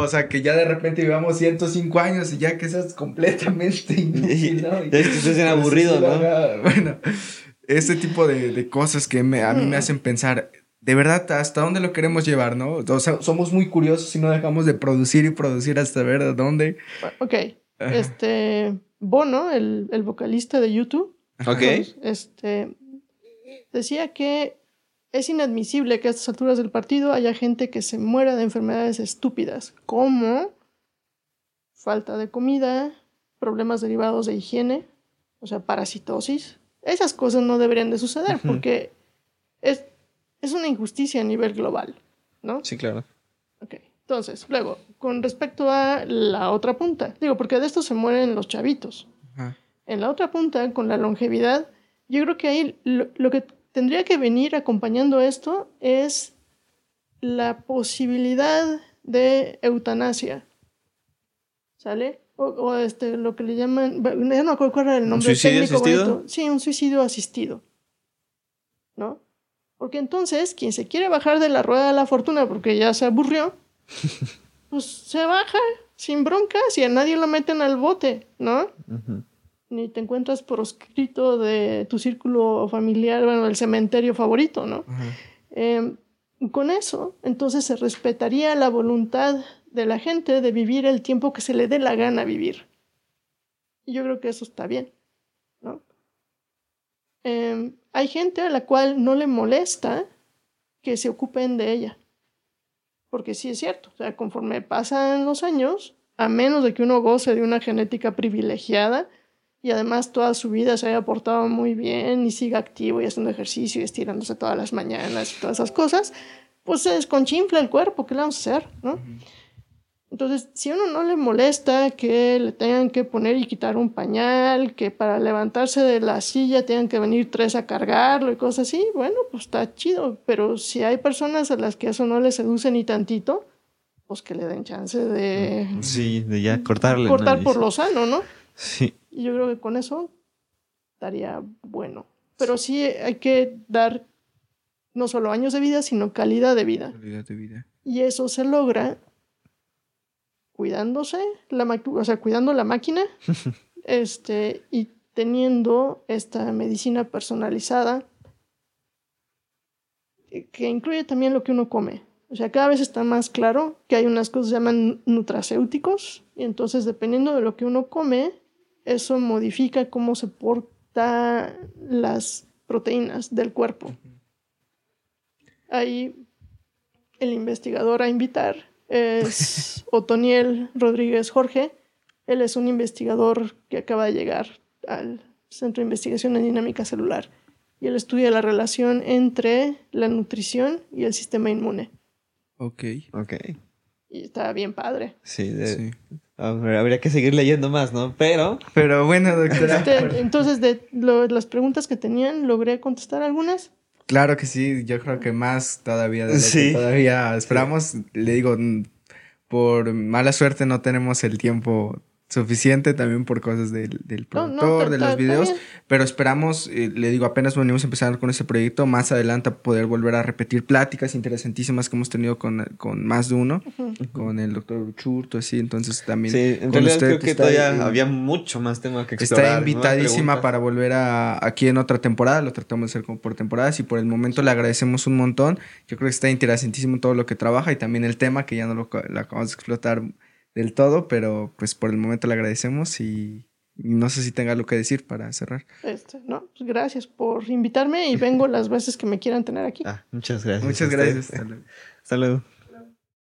o sea, que ya de repente vivamos 105 años y ya que seas completamente [laughs] inútil, ¿no? Y, [laughs] es que aburrido, ¿no? bueno, ese tipo de, cosas que a mí me hacen pensar, de verdad, ¿hasta dónde lo queremos llevar, no? O sea, somos muy curiosos y no dejamos de producir y producir hasta ver a dónde. Ok. Este, Bono, el, el vocalista de YouTube. Ok. Este, decía que es inadmisible que a estas alturas del partido haya gente que se muera de enfermedades estúpidas, como falta de comida, problemas derivados de higiene, o sea, parasitosis. Esas cosas no deberían de suceder porque es, es una injusticia a nivel global, ¿no? Sí, claro. Ok, entonces, luego, con respecto a la otra punta, digo, porque de esto se mueren los chavitos. En la otra punta, con la longevidad, yo creo que ahí lo que tendría que venir acompañando esto es la posibilidad de eutanasia. ¿Sale? O, este, lo que le llaman, ya no acuerdo cuál era el nombre ¿Un suicidio asistido? Sí, un suicidio asistido. ¿No? Porque entonces, quien se quiere bajar de la rueda de la fortuna porque ya se aburrió, [laughs] pues se baja sin broncas y a nadie lo meten al bote, ¿no? Ni te encuentras proscrito de tu círculo familiar, bueno, el cementerio favorito, ¿no? Em, con eso, entonces se respetaría la voluntad de la gente de vivir el tiempo que se le dé la gana vivir. Y yo creo que eso está bien, ¿no? Em, hay gente a la cual no le molesta que se ocupen de ella. Porque sí es cierto, o sea, conforme pasan los años, a menos de que uno goce de una genética privilegiada, y además toda su vida se haya portado muy bien y siga activo y haciendo ejercicio y estirándose todas las mañanas y todas esas cosas, pues se desconchinfla el cuerpo, ¿qué le vamos a hacer? ¿no? Entonces, si a uno no le molesta que le tengan que poner y quitar un pañal, que para levantarse de la silla tengan que venir tres a cargarlo y cosas así, bueno, pues está chido. Pero si hay personas a las que eso no les seduce ni tantito, pues que le den chance de... Sí, de ya cortarle. Cortar por lo sano, ¿no? Sí. Y yo creo que con eso estaría bueno. Pero sí hay que dar no solo años de vida, sino calidad de vida. Calidad de vida. Y eso se logra cuidándose, la o sea, cuidando la máquina [laughs] este, y teniendo esta medicina personalizada que incluye también lo que uno come. O sea, cada vez está más claro que hay unas cosas que se llaman nutracéuticos y entonces dependiendo de lo que uno come, eso modifica cómo se portan las proteínas del cuerpo. Ahí el investigador a invitar es [laughs] Otoniel Rodríguez Jorge. Él es un investigador que acaba de llegar al Centro de Investigación en Dinámica Celular y él estudia la relación entre la nutrición y el sistema inmune. Ok. Ok. Y está bien padre. Sí, sí. Habría que seguir leyendo más, ¿no? Pero. Pero bueno, doctora. Este, entonces, de las preguntas que tenían, ¿logré contestar algunas? Claro que sí, yo creo que más todavía de lo que todavía esperamos. Le digo, por mala suerte no tenemos el tiempo suficiente también por cosas del, del No, no, productor, de los videos, pero esperamos, eh, le digo, apenas venimos a empezar con este proyecto, más adelante poder volver a repetir pláticas interesantísimas que hemos tenido con, con más de uno, con el doctor Uchurto, así, entonces también Sí, en con realidad usted creo que está, todavía eh, había mucho más tema que explorar. Está invitadísima para volver a aquí en otra temporada. Lo tratamos de hacer como por temporadas y por el momento le agradecemos un montón. Yo creo que está interesantísimo todo lo que trabaja y también el tema que ya no lo, lo acabamos de explotar del todo, pero pues por el momento le agradecemos y, no sé si tenga algo que decir para cerrar. Este, no, pues gracias por invitarme y vengo [laughs] las veces que me quieran tener aquí. Ah, muchas gracias. Muchas gracias. Hasta luego. [laughs] Hasta luego.